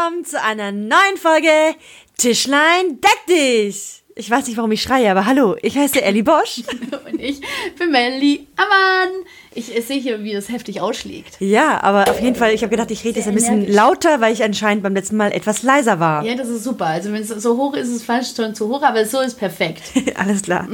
Willkommen zu einer neuen Folge Tischlein deck dich. Ich weiß nicht, warum ich schreie, aber hallo, ich heiße Ellie Bosch. Und ich bin Melly Ammann. Ich sehe hier, wie das heftig ausschlägt. Ja, aber auf jeden Fall, ich habe gedacht, ich rede jetzt ein bisschen energisch. lauter, weil ich anscheinend beim letzten Mal etwas leiser war. Ja, das ist super. Also wenn es so hoch ist, ist es fast schon zu hoch, aber so ist perfekt. Alles klar.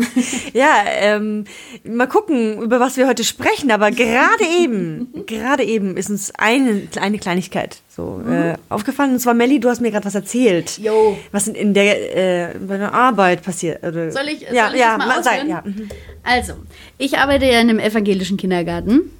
Ja, ähm, mal gucken, über was wir heute sprechen, aber gerade eben, gerade eben ist uns eine, eine Kleinigkeit so äh, aufgefallen. Und zwar, Melli, du hast mir gerade was erzählt. Jo. Was in, in der äh, bei der Arbeit passiert. Oder, Soll ich, ja, soll ich ja, das mal ma- sei, ausführen? ja. mhm. Also, ich arbeite ja in einem evangelischen Kindergarten.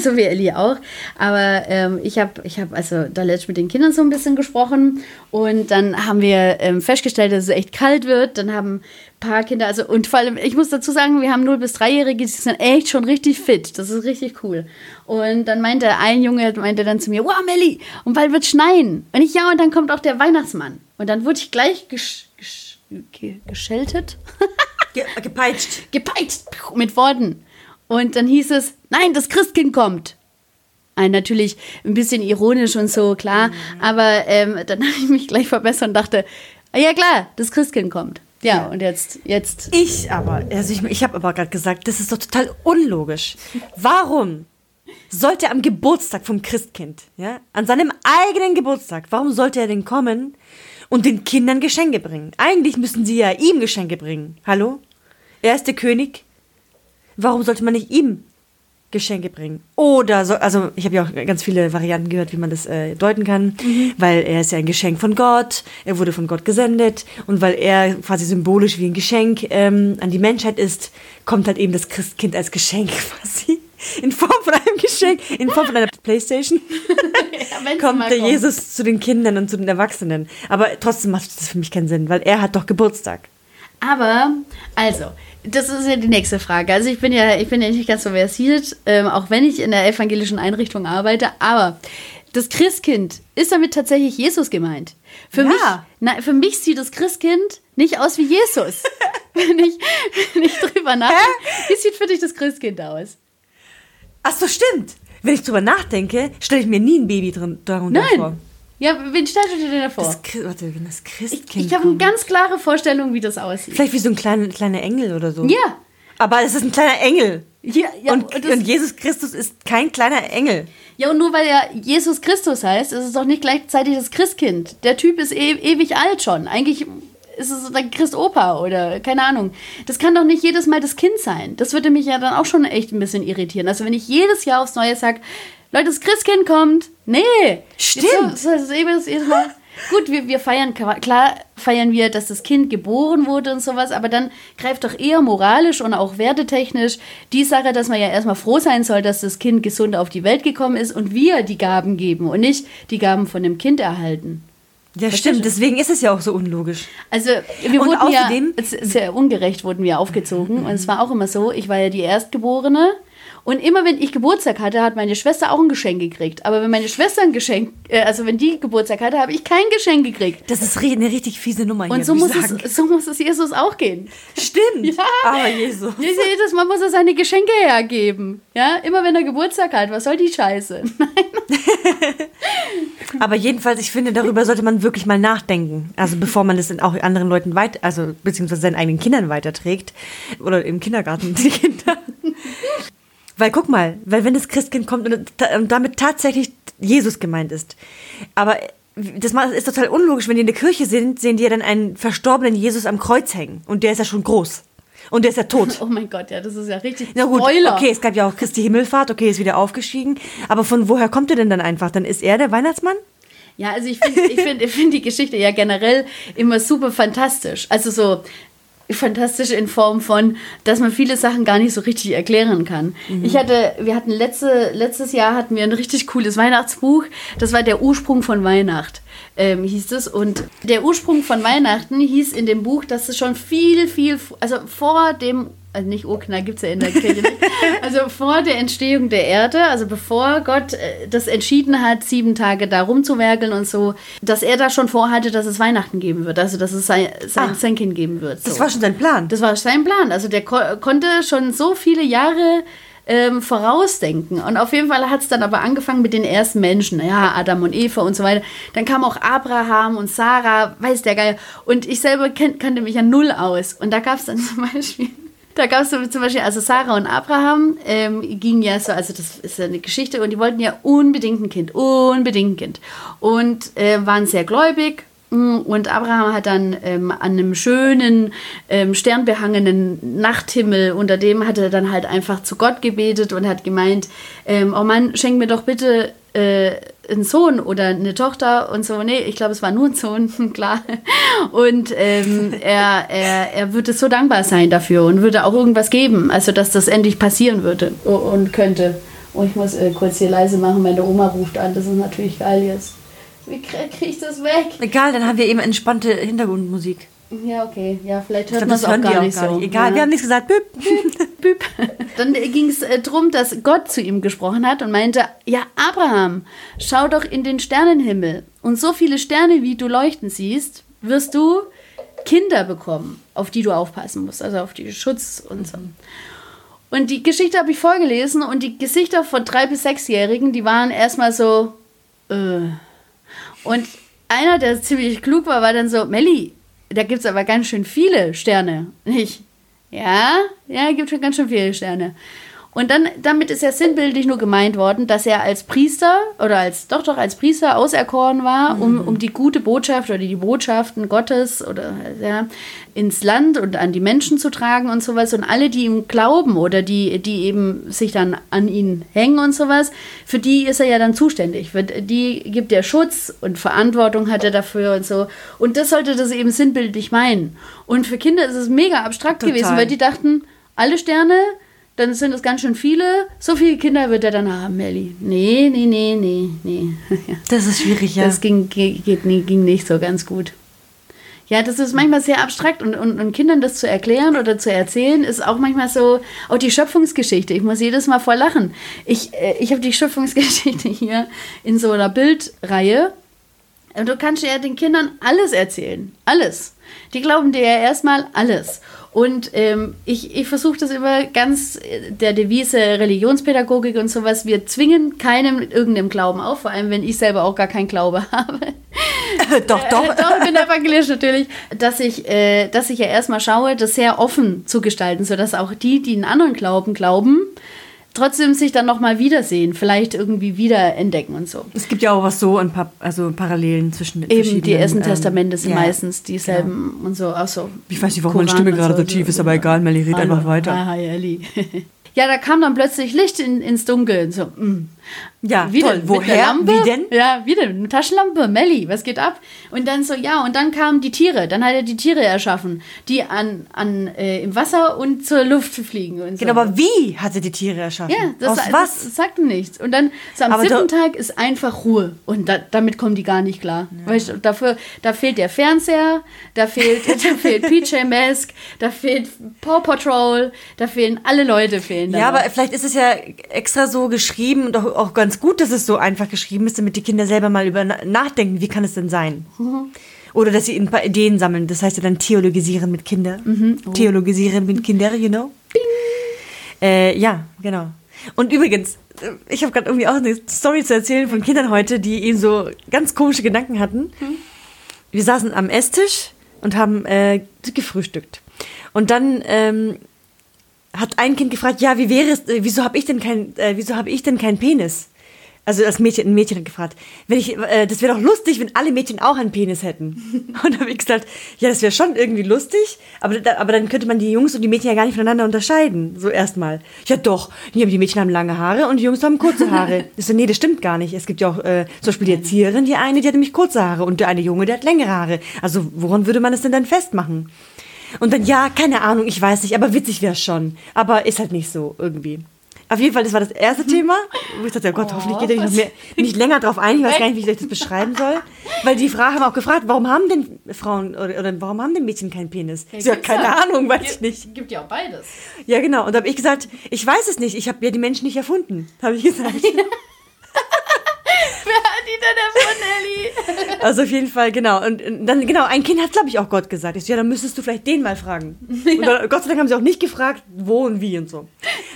So wie Ellie auch. Aber ähm, ich habe ich hab also da letztens mit den Kindern so ein bisschen gesprochen und dann haben wir ähm, festgestellt, dass es echt kalt wird. Dann haben ein paar Kinder, also und vor allem, ich muss dazu sagen, wir haben 0- bis 3-Jährige, die sind echt schon richtig fit. Das ist richtig cool. Und dann meinte ein Junge, meinte dann zu mir, wow, Melli, und bald wird schneien. Und ich, ja, und dann kommt auch der Weihnachtsmann. Und dann wurde ich gleich gesch gesch ge gescheltet. Ge gepeitscht. gepeitscht mit Worten. Und dann hieß es, nein, das Christkind kommt. Ein, natürlich ein bisschen ironisch und so, klar. Aber ähm, dann habe ich mich gleich verbessert und dachte, ah, ja klar, das Christkind kommt. Ja, und jetzt, jetzt. Ich aber, also ich, ich habe aber gerade gesagt, das ist doch total unlogisch. Warum sollte er am Geburtstag vom Christkind, ja, an seinem eigenen Geburtstag, warum sollte er denn kommen und den Kindern Geschenke bringen? Eigentlich müssen sie ja ihm Geschenke bringen. Hallo? Er ist der König. Warum sollte man nicht ihm Geschenke bringen? Oder so, also ich habe ja auch ganz viele Varianten gehört, wie man das äh, deuten kann, weil er ist ja ein Geschenk von Gott, er wurde von Gott gesendet und weil er quasi symbolisch wie ein Geschenk ähm, an die Menschheit ist, kommt halt eben das Christkind als Geschenk quasi. In Form von einem Geschenk, in Form von einer Playstation, wenn's kommt der kommt. Jesus zu den Kindern und zu den Erwachsenen. Aber trotzdem macht das für mich keinen Sinn, weil er hat doch Geburtstag. Aber, also, das ist ja die nächste Frage. Also ich bin ja, ich bin ja nicht ganz so versiert, ähm, auch wenn ich in der evangelischen Einrichtung arbeite, aber das Christkind, ist damit tatsächlich Jesus gemeint? Für, Ja. mich, na, für mich sieht das Christkind nicht aus wie Jesus. wenn, ich, wenn ich drüber nachdenke, wie sieht für dich das Christkind aus? Ach so, stimmt. Wenn ich drüber nachdenke, stelle ich mir nie ein Baby drin, darunter Nein. vor. Ja, wen stellst du dir denn davor? Das, Chri- warte, wenn das ich Christkind ich habe eine ganz klare Vorstellung, wie das aussieht. Vielleicht wie so ein kleiner, kleiner Engel oder so. Ja. Aber es ist ein kleiner Engel. Ja, ja, und, und Jesus Christus ist kein kleiner Engel. Ja, und nur weil er Jesus Christus heißt, ist es doch nicht gleichzeitig das Christkind. Der Typ ist e ewig alt schon. Eigentlich ist es der Christopa oder keine Ahnung. Das kann doch nicht jedes Mal das Kind sein. Das würde mich ja dann auch schon echt ein bisschen irritieren. Also wenn ich jedes Jahr aufs Neue sage, Leute, das Christkind kommt. Nee. Stimmt. So, so, Mal. Gut, wir, wir feiern, klar feiern wir, dass das Kind geboren wurde und sowas, aber dann greift doch eher moralisch und auch wertetechnisch die Sache, dass man ja erstmal froh sein soll, dass das Kind gesund auf die Welt gekommen ist und wir die Gaben geben und nicht die Gaben von dem Kind erhalten. Ja, stimmt. Deswegen ist es ja auch so unlogisch. Also wir Und wurden außerdem- ja, sehr ungerecht wurden wir aufgezogen und es war auch immer so, ich war ja die Erstgeborene und immer wenn ich Geburtstag hatte, hat meine Schwester auch ein Geschenk gekriegt. Aber wenn meine Schwester ein Geschenk, äh, also wenn die Geburtstag hatte, habe ich kein Geschenk gekriegt. Das ist eine richtig fiese Nummer hier. Und so muss, sagen. es, so muss es Jesus auch gehen. Stimmt. Ja. Aber Jesus. Jedes Mal muss er seine Geschenke hergeben. Ja, immer wenn er Geburtstag hat. Was soll die Scheiße? Aber jedenfalls, ich finde, darüber sollte man wirklich mal nachdenken. Also bevor man in auch anderen Leuten weit, also beziehungsweise seinen eigenen Kindern weiterträgt. Oder im Kindergarten die Kinder. Weil guck mal, weil wenn das Christkind kommt und, damit tatsächlich Jesus gemeint ist. Aber das ist total unlogisch, wenn die in der Kirche sind, sehen die ja dann einen verstorbenen Jesus am Kreuz hängen. Und der ist ja schon groß. Und der ist ja tot. Oh mein Gott, ja, das ist ja richtig Na gut, Spoiler. okay, es gab ja auch Christi Himmelfahrt, okay, ist wieder aufgestiegen. Aber von woher kommt er denn dann einfach? Dann ist er der Weihnachtsmann? Ja, also ich finde ich find, ich find die Geschichte ja generell immer super fantastisch. Also so fantastisch in Form von, dass man viele Sachen gar nicht so richtig erklären kann. Ich hatte, wir hatten letzte, letztes Jahr hatten wir ein richtig cooles Weihnachtsbuch. Das war der Ursprung von Weihnacht, ähm, hieß es. Und der Ursprung von Weihnachten hieß in dem Buch, dass es schon viel, viel, also vor dem also nicht Urknall gibt es ja in der Kirche nicht. Also vor der Entstehung der Erde, also bevor Gott äh, das entschieden hat, sieben Tage da rumzuwerkeln und so, dass er da schon vorhatte, dass es Weihnachten geben wird, also dass es sein, sein, Ah. sein Kind geben wird. So. Das war schon sein Plan. Das war sein Plan. Also der ko konnte schon so viele Jahre ähm, vorausdenken. Und auf jeden Fall hat es dann aber angefangen mit den ersten Menschen, ja, Adam und Eva und so weiter. Dann kam auch Abraham und Sarah, weiß der Geil. Und ich selber kan kannte mich ja null aus. Und da gab es dann zum Beispiel da gab es zum Beispiel, also Sarah und Abraham ähm, gingen ja so, also das ist eine Geschichte, und die wollten ja unbedingt ein Kind, unbedingt ein Kind. Und äh, waren sehr gläubig. Mm, und Abraham hat dann ähm, an einem schönen, ähm, sternbehangenen Nachthimmel, unter dem hat er dann halt einfach zu Gott gebetet und hat gemeint, ähm, oh Mann, schenk mir doch bitte äh, einen Sohn oder eine Tochter und so. Nee, ich glaube, es war nur ein Sohn, klar. Und ähm, er, er, er würde so dankbar sein dafür und würde auch irgendwas geben, also dass das endlich passieren würde und könnte. Und oh, ich muss äh, kurz hier leise machen, meine Oma ruft an, das ist natürlich geil jetzt. Wie kriege krieg ich das weg? Egal, dann haben wir eben entspannte Hintergrundmusik. Ja, okay. Ja, vielleicht hört man es auch, gar nicht auch so. Nicht. Egal, ja. wir haben nichts gesagt. Büb. Büb. Dann ging es äh, darum, dass Gott zu ihm gesprochen hat und meinte, ja, Abraham, schau doch in den Sternenhimmel. Und so viele Sterne, wie du leuchten siehst, wirst du Kinder bekommen, auf die du aufpassen musst. Also auf die Schutz und so. Und die Geschichte habe ich vorgelesen und die Gesichter von drei- bis sechsjährigen, die waren erstmal so, äh. Und einer, der ziemlich klug war, war dann so, Melli, da gibt es aber ganz schön viele Sterne. Nicht? Ja, ja, gibt schon ganz schön viele Sterne. Und dann, damit ist ja sinnbildlich nur gemeint worden, dass er als Priester oder als, doch, doch, als Priester auserkoren war, um, mhm. um die gute Botschaft oder die Botschaften Gottes oder, ja, ins Land und an die Menschen zu tragen und sowas. Und alle, die ihm glauben oder die, die eben sich dann an ihn hängen und sowas, für die ist er ja dann zuständig. Für die gibt er Schutz und Verantwortung hat er dafür und so. Und das sollte das eben sinnbildlich meinen. Und für Kinder ist es mega abstrakt Total. gewesen, weil die dachten, alle Sterne dann sind es ganz schön viele. So viele Kinder wird er dann haben, Melli. Nee, nee, nee, nee, nee. Das ist schwierig, ja. Das ging, geht, ging nicht so ganz gut. Ja, das ist manchmal sehr abstrakt und, und, und Kindern das zu erklären oder zu erzählen, ist auch manchmal so, auch die Schöpfungsgeschichte. Ich muss jedes Mal voll lachen. Ich, äh, ich habe die Schöpfungsgeschichte hier in so einer Bildreihe. Und du kannst ja den Kindern alles erzählen. Alles. Die glauben dir ja erstmal alles. Und ähm, ich, ich versuche das immer ganz äh, der Devise Religionspädagogik und sowas. Wir zwingen keinem irgendeinem Glauben auf, vor allem wenn ich selber auch gar keinen Glaube habe. doch, doch. Äh, doch, ich bin evangelisch natürlich. Dass ich, äh, dass ich ja erstmal schaue, das sehr offen zu gestalten, sodass auch die, die einen anderen Glauben glauben, trotzdem sich dann nochmal wiedersehen, vielleicht irgendwie wiederentdecken und so. Es gibt ja auch was so, ein paar also Parallelen zwischen den Eben, die ersten ähm, Testamente sind ja, meistens dieselben genau. und so. Auch so ich weiß nicht, warum Koran meine Stimme gerade so tief ist, aber egal, Melly, red einfach weiter. Hi, Ellie. ja, da kam dann plötzlich Licht in, ins Dunkel. So, mm. Ja, wie toll. Denn? Woher? Wie denn? Ja, wie denn? Eine Taschenlampe, Melli, was geht ab? Und dann so, ja, und dann kamen die Tiere. Dann hat er die Tiere erschaffen, die an, an äh, im Wasser und zur Luft fliegen. Und so. Genau, aber wie hat er die Tiere erschaffen? Ja, das, Aus was? das sagt nichts. Und dann so am aber siebten Tag ist einfach Ruhe. Und da, damit kommen die gar nicht klar. Ja. Weißt dafür, da fehlt der Fernseher, da fehlt, da fehlt PJ Mask, da fehlt Paw Patrol, da fehlen alle Leute fehlen. Ja, aber vielleicht ist es ja extra so geschrieben und auch, auch ganz gut, dass es so einfach geschrieben ist, damit die Kinder selber mal über nachdenken, wie kann es denn sein? Mhm. Oder dass sie ein paar Ideen sammeln. Das heißt ja dann theologisieren mit Kindern. Mhm. Oh. Theologisieren mit Kindern, you know? Äh, ja, genau. Und übrigens, äh, ich habe gerade irgendwie auch eine Story zu erzählen von Kindern heute, die eben so ganz komische Gedanken hatten. Mhm. Wir saßen am Esstisch und haben äh, gefrühstückt. Und dann ähm, hat ein Kind gefragt, ja, wie wäre es, äh, wieso habe ich denn kein, äh, wieso habe ich denn keinen Penis? Also das Mädchen, ein Mädchen hat gefragt, wenn ich, äh, das wäre doch lustig, wenn alle Mädchen auch einen Penis hätten. Und da habe ich gesagt, ja, das wäre schon irgendwie lustig, aber, aber dann könnte man die Jungs und die Mädchen ja gar nicht voneinander unterscheiden, so erstmal. Ja doch, die, Mädchen haben lange Haare und die Jungs haben kurze Haare. Ich so, nee, das stimmt gar nicht. Es gibt ja auch äh, zum Beispiel die Erzieherin, die eine, die hat nämlich kurze Haare und der eine Junge, der hat längere Haare. Also woran würde man es denn dann festmachen? Und dann, ja, keine Ahnung, ich weiß nicht, aber witzig wäre es schon. Aber ist halt nicht so irgendwie. Auf jeden Fall, das war das erste Thema. Wo ich dachte, oh Gott, oh, hoffentlich geht er nicht, mehr, nicht länger drauf ein. Ich weiß gar nicht, wie ich euch das beschreiben soll. Weil die Fragen haben auch gefragt, warum haben denn Frauen oder, oder warum haben denn Mädchen keinen Penis? Ja, ja keine ja. Ahnung, weiß ich nicht. Gibt ja auch beides. Ja, genau. Und da habe ich gesagt, ich weiß es nicht. Ich habe ja die Menschen nicht erfunden, habe ich gesagt. Die denn erfunden, Ellie? Also auf jeden Fall, genau. Und dann, genau, ein Kind hat, glaube ich, auch Gott gesagt. Ich so, ja, dann müsstest du vielleicht den mal fragen. Ja. Und dann, Gott sei Dank haben sie auch nicht gefragt, wo und wie und so.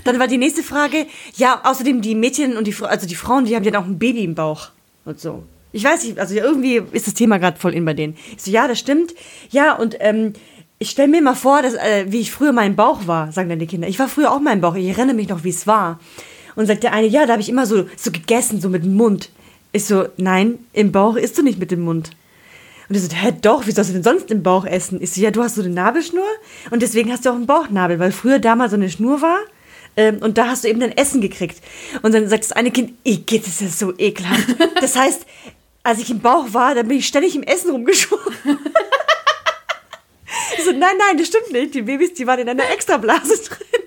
Dann war die nächste Frage, ja, außerdem die Mädchen und die, also die Frauen, die haben ja auch ein Baby im Bauch und so. Ich weiß nicht, also irgendwie ist das Thema gerade voll in bei denen. Ich so, ja, das stimmt. Ja, und ähm, ich stelle mir mal vor, dass, äh, wie ich früher im Bauch war, sagen dann die Kinder. Ich war früher auch im Bauch, ich erinnere mich noch, wie es war. Und sagt der eine, ja, da habe ich immer so, so gegessen, so mit dem Mund. Ich so, nein, im Bauch isst du nicht mit dem Mund. Und er so, hä, doch, wie sollst du denn sonst im Bauch essen? Ich so, ja, du hast so eine Nabelschnur und deswegen hast du auch einen Bauchnabel, weil früher da mal so eine Schnur war ähm, und da hast du eben dann Essen gekriegt. Und dann sagt das eine Kind, geht das ist so ekelhaft. Das heißt, als ich im Bauch war, dann bin ich ständig im Essen rumgeschoben. Ich so, nein, nein, das stimmt nicht. Die Babys, die waren in einer Extrablase drin.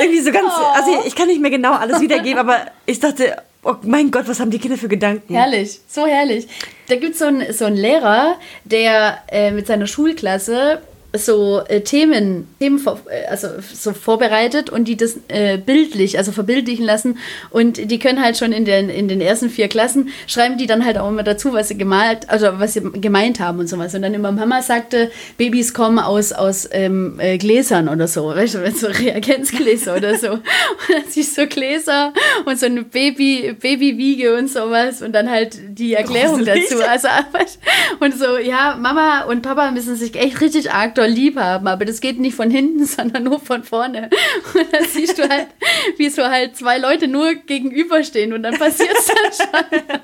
Irgendwie so ganz, also ich kann nicht mehr genau alles wiedergeben, aber ich dachte, oh mein Gott, was haben die Kinder für Gedanken? Herrlich, so herrlich. Da gibt so es so einen Lehrer, der äh, mit seiner Schulklasse so äh, Themen, Themen vor, äh, also so vorbereitet und die das äh, bildlich, also verbildlichen lassen. Und die können halt schon in den, in den ersten vier Klassen, schreiben die dann halt auch immer dazu, was sie gemalt, also was sie gemeint haben und sowas. Und dann immer Mama sagte, Babys kommen aus, aus ähm, äh, Gläsern oder so, weißt du, so Reagenzgläser oder so. Und dann siehst du so Gläser und so eine Baby, Babywiege und sowas und dann halt die Erklärung Gruselig. dazu. Also und so, ja, Mama und Papa müssen sich echt richtig arg doll lieb haben, aber das geht nicht von hinten, sondern nur von vorne. Und dann siehst du halt, wie so halt zwei Leute nur gegenüberstehen und dann passiert es dann schon.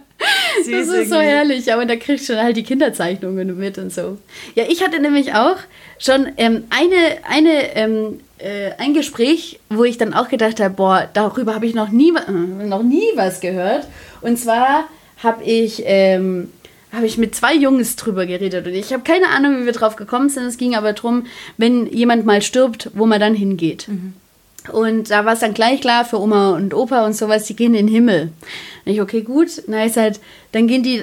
Das ist so irgendwie. herrlich, aber da kriegst du halt die Kinderzeichnungen mit und so. Ja, ich hatte nämlich auch schon ähm, eine, eine, ähm, äh, ein Gespräch, wo ich dann auch gedacht habe, boah, darüber habe ich noch nie, äh, noch nie was gehört. Und zwar habe ich, ähm, habe ich mit zwei Jungs drüber geredet und ich habe keine Ahnung, wie wir drauf gekommen sind. Es ging aber darum, wenn jemand mal stirbt, wo man dann hingeht. Und da war es dann gleich klar für Oma und Opa und sowas, die gehen in den Himmel. Und ich, okay, gut, na ist halt, dann gehen die,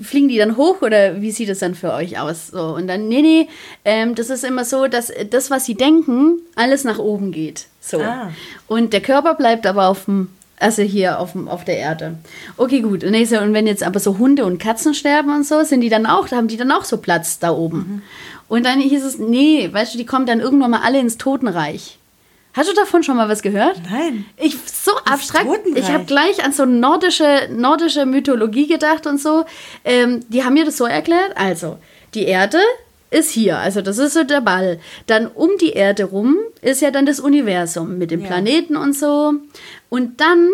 fliegen die dann hoch oder wie sieht es dann für euch aus? So, und dann, nee, nee, ähm, das ist immer so, dass das, was sie denken, alles nach oben geht. So. Ah. Und der Körper bleibt aber auf dem, also hier auf, auf der Erde. Okay, gut. Und, ich so, und wenn jetzt aber so Hunde und Katzen sterben und so, sind die dann auch, haben die dann auch so Platz da oben. Und dann hieß es, nee, weißt du, die kommen dann irgendwann mal alle ins Totenreich. Hast du davon schon mal was gehört? Nein. Ich so abstrakt. Totenreich. Ich habe gleich an so nordische nordische Mythologie gedacht und so. Ähm, die haben mir das so erklärt. Also die Erde ist hier, also das ist so der Ball. Dann um die Erde rum ist ja dann das Universum mit den Ja. Planeten und so. Und dann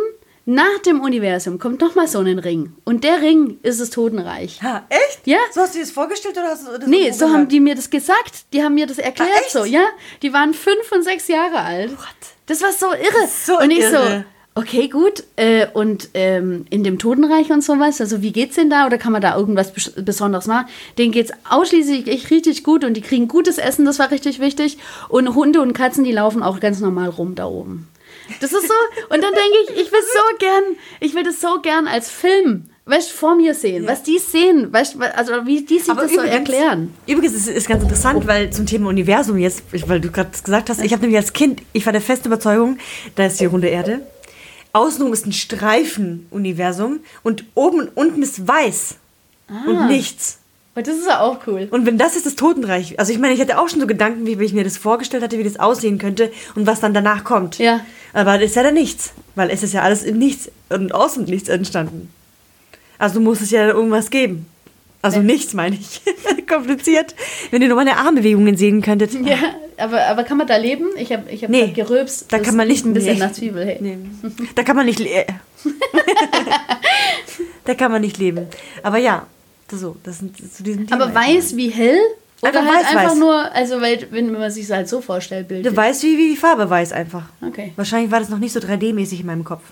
nach dem Universum kommt noch mal so ein Ring und der Ring ist das Totenreich. Ha, echt? Ja. So hast du dir das vorgestellt oder hast du das Nee, so haben die mir das gesagt. Die haben mir das erklärt Ah, echt? so, ja. Die waren fünf und sechs Jahre alt. What? Das war so irre. so und ich irre. so, okay, gut. Äh, und ähm, in dem Totenreich und sowas, also wie geht's denn da? Oder kann man da irgendwas Bes- Besonderes machen? Denen geht's ausschließlich echt richtig gut und die kriegen gutes Essen, das war richtig wichtig. Und Hunde und Katzen, die laufen auch ganz normal rum da oben. Das ist so, und dann denke ich, ich will so gern, ich will das so gern als Film, weißt, vor mir sehen, was die sehen, weißt, also wie die sich das so erklären. Übrigens ist es ganz interessant, weil zum Thema Universum jetzt, weil du gerade gesagt hast, ich habe nämlich als Kind, ich war der festen Überzeugung, da ist die runde Erde. Außenrum ist ein Streifen-Universum und oben und unten ist weiß und nichts. Und das ist ja auch cool. Und wenn das ist das Totenreich, also ich meine, ich hatte auch schon so Gedanken, wie ich mir das vorgestellt hatte, wie das aussehen könnte und was dann danach kommt. Ja. Aber das ist ja dann nichts, weil es ist ja alles im Nichts und aus dem Nichts entstanden. Also muss es ja irgendwas geben. Also nichts, meine ich. Kompliziert. Wenn ihr nur meine Armbewegungen sehen könntet. Ja, aber, aber kann man da leben? Ich habe ich hab Nee, gerülpst. da kann man nicht- ein bisschen nee. nach Zwiebel. Hey. Nee. Da kann man nicht Da kann man nicht leben. Aber ja, so, das sind zu diesem Thema. Aber weiß wie hell? Oder Einfach halt weiß, einfach weiß. nur, also weil, wenn man sich halt so vorstellt, Du bildlich. weißt, wie, wie die Farbe weiß einfach. Okay. Wahrscheinlich war das noch nicht so 3D-mäßig in meinem Kopf.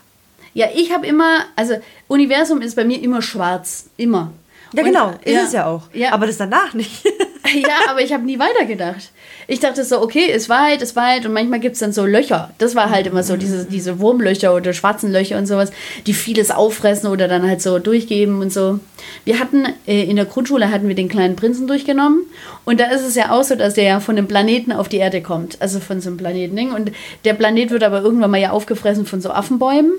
Ja, ich habe immer, also Universum ist bei mir immer schwarz. Immer. Ja, Und, genau, ist es ja auch. Ja, Aber das danach nicht. ja, aber ich habe nie weitergedacht. Ich dachte so, okay, ist weit, ist weit und manchmal gibt es dann so Löcher. Das war halt immer so, diese, diese Wurmlöcher oder schwarzen Löcher und sowas, die vieles auffressen oder dann halt so durchgeben und so. Wir hatten, äh, in der Grundschule hatten wir den kleinen Prinzen durchgenommen und da ist es ja auch so, dass der ja von einem Planeten auf die Erde kommt. Also von so einem Planetending. Und der Planet wird aber irgendwann mal ja aufgefressen von so Affenbäumen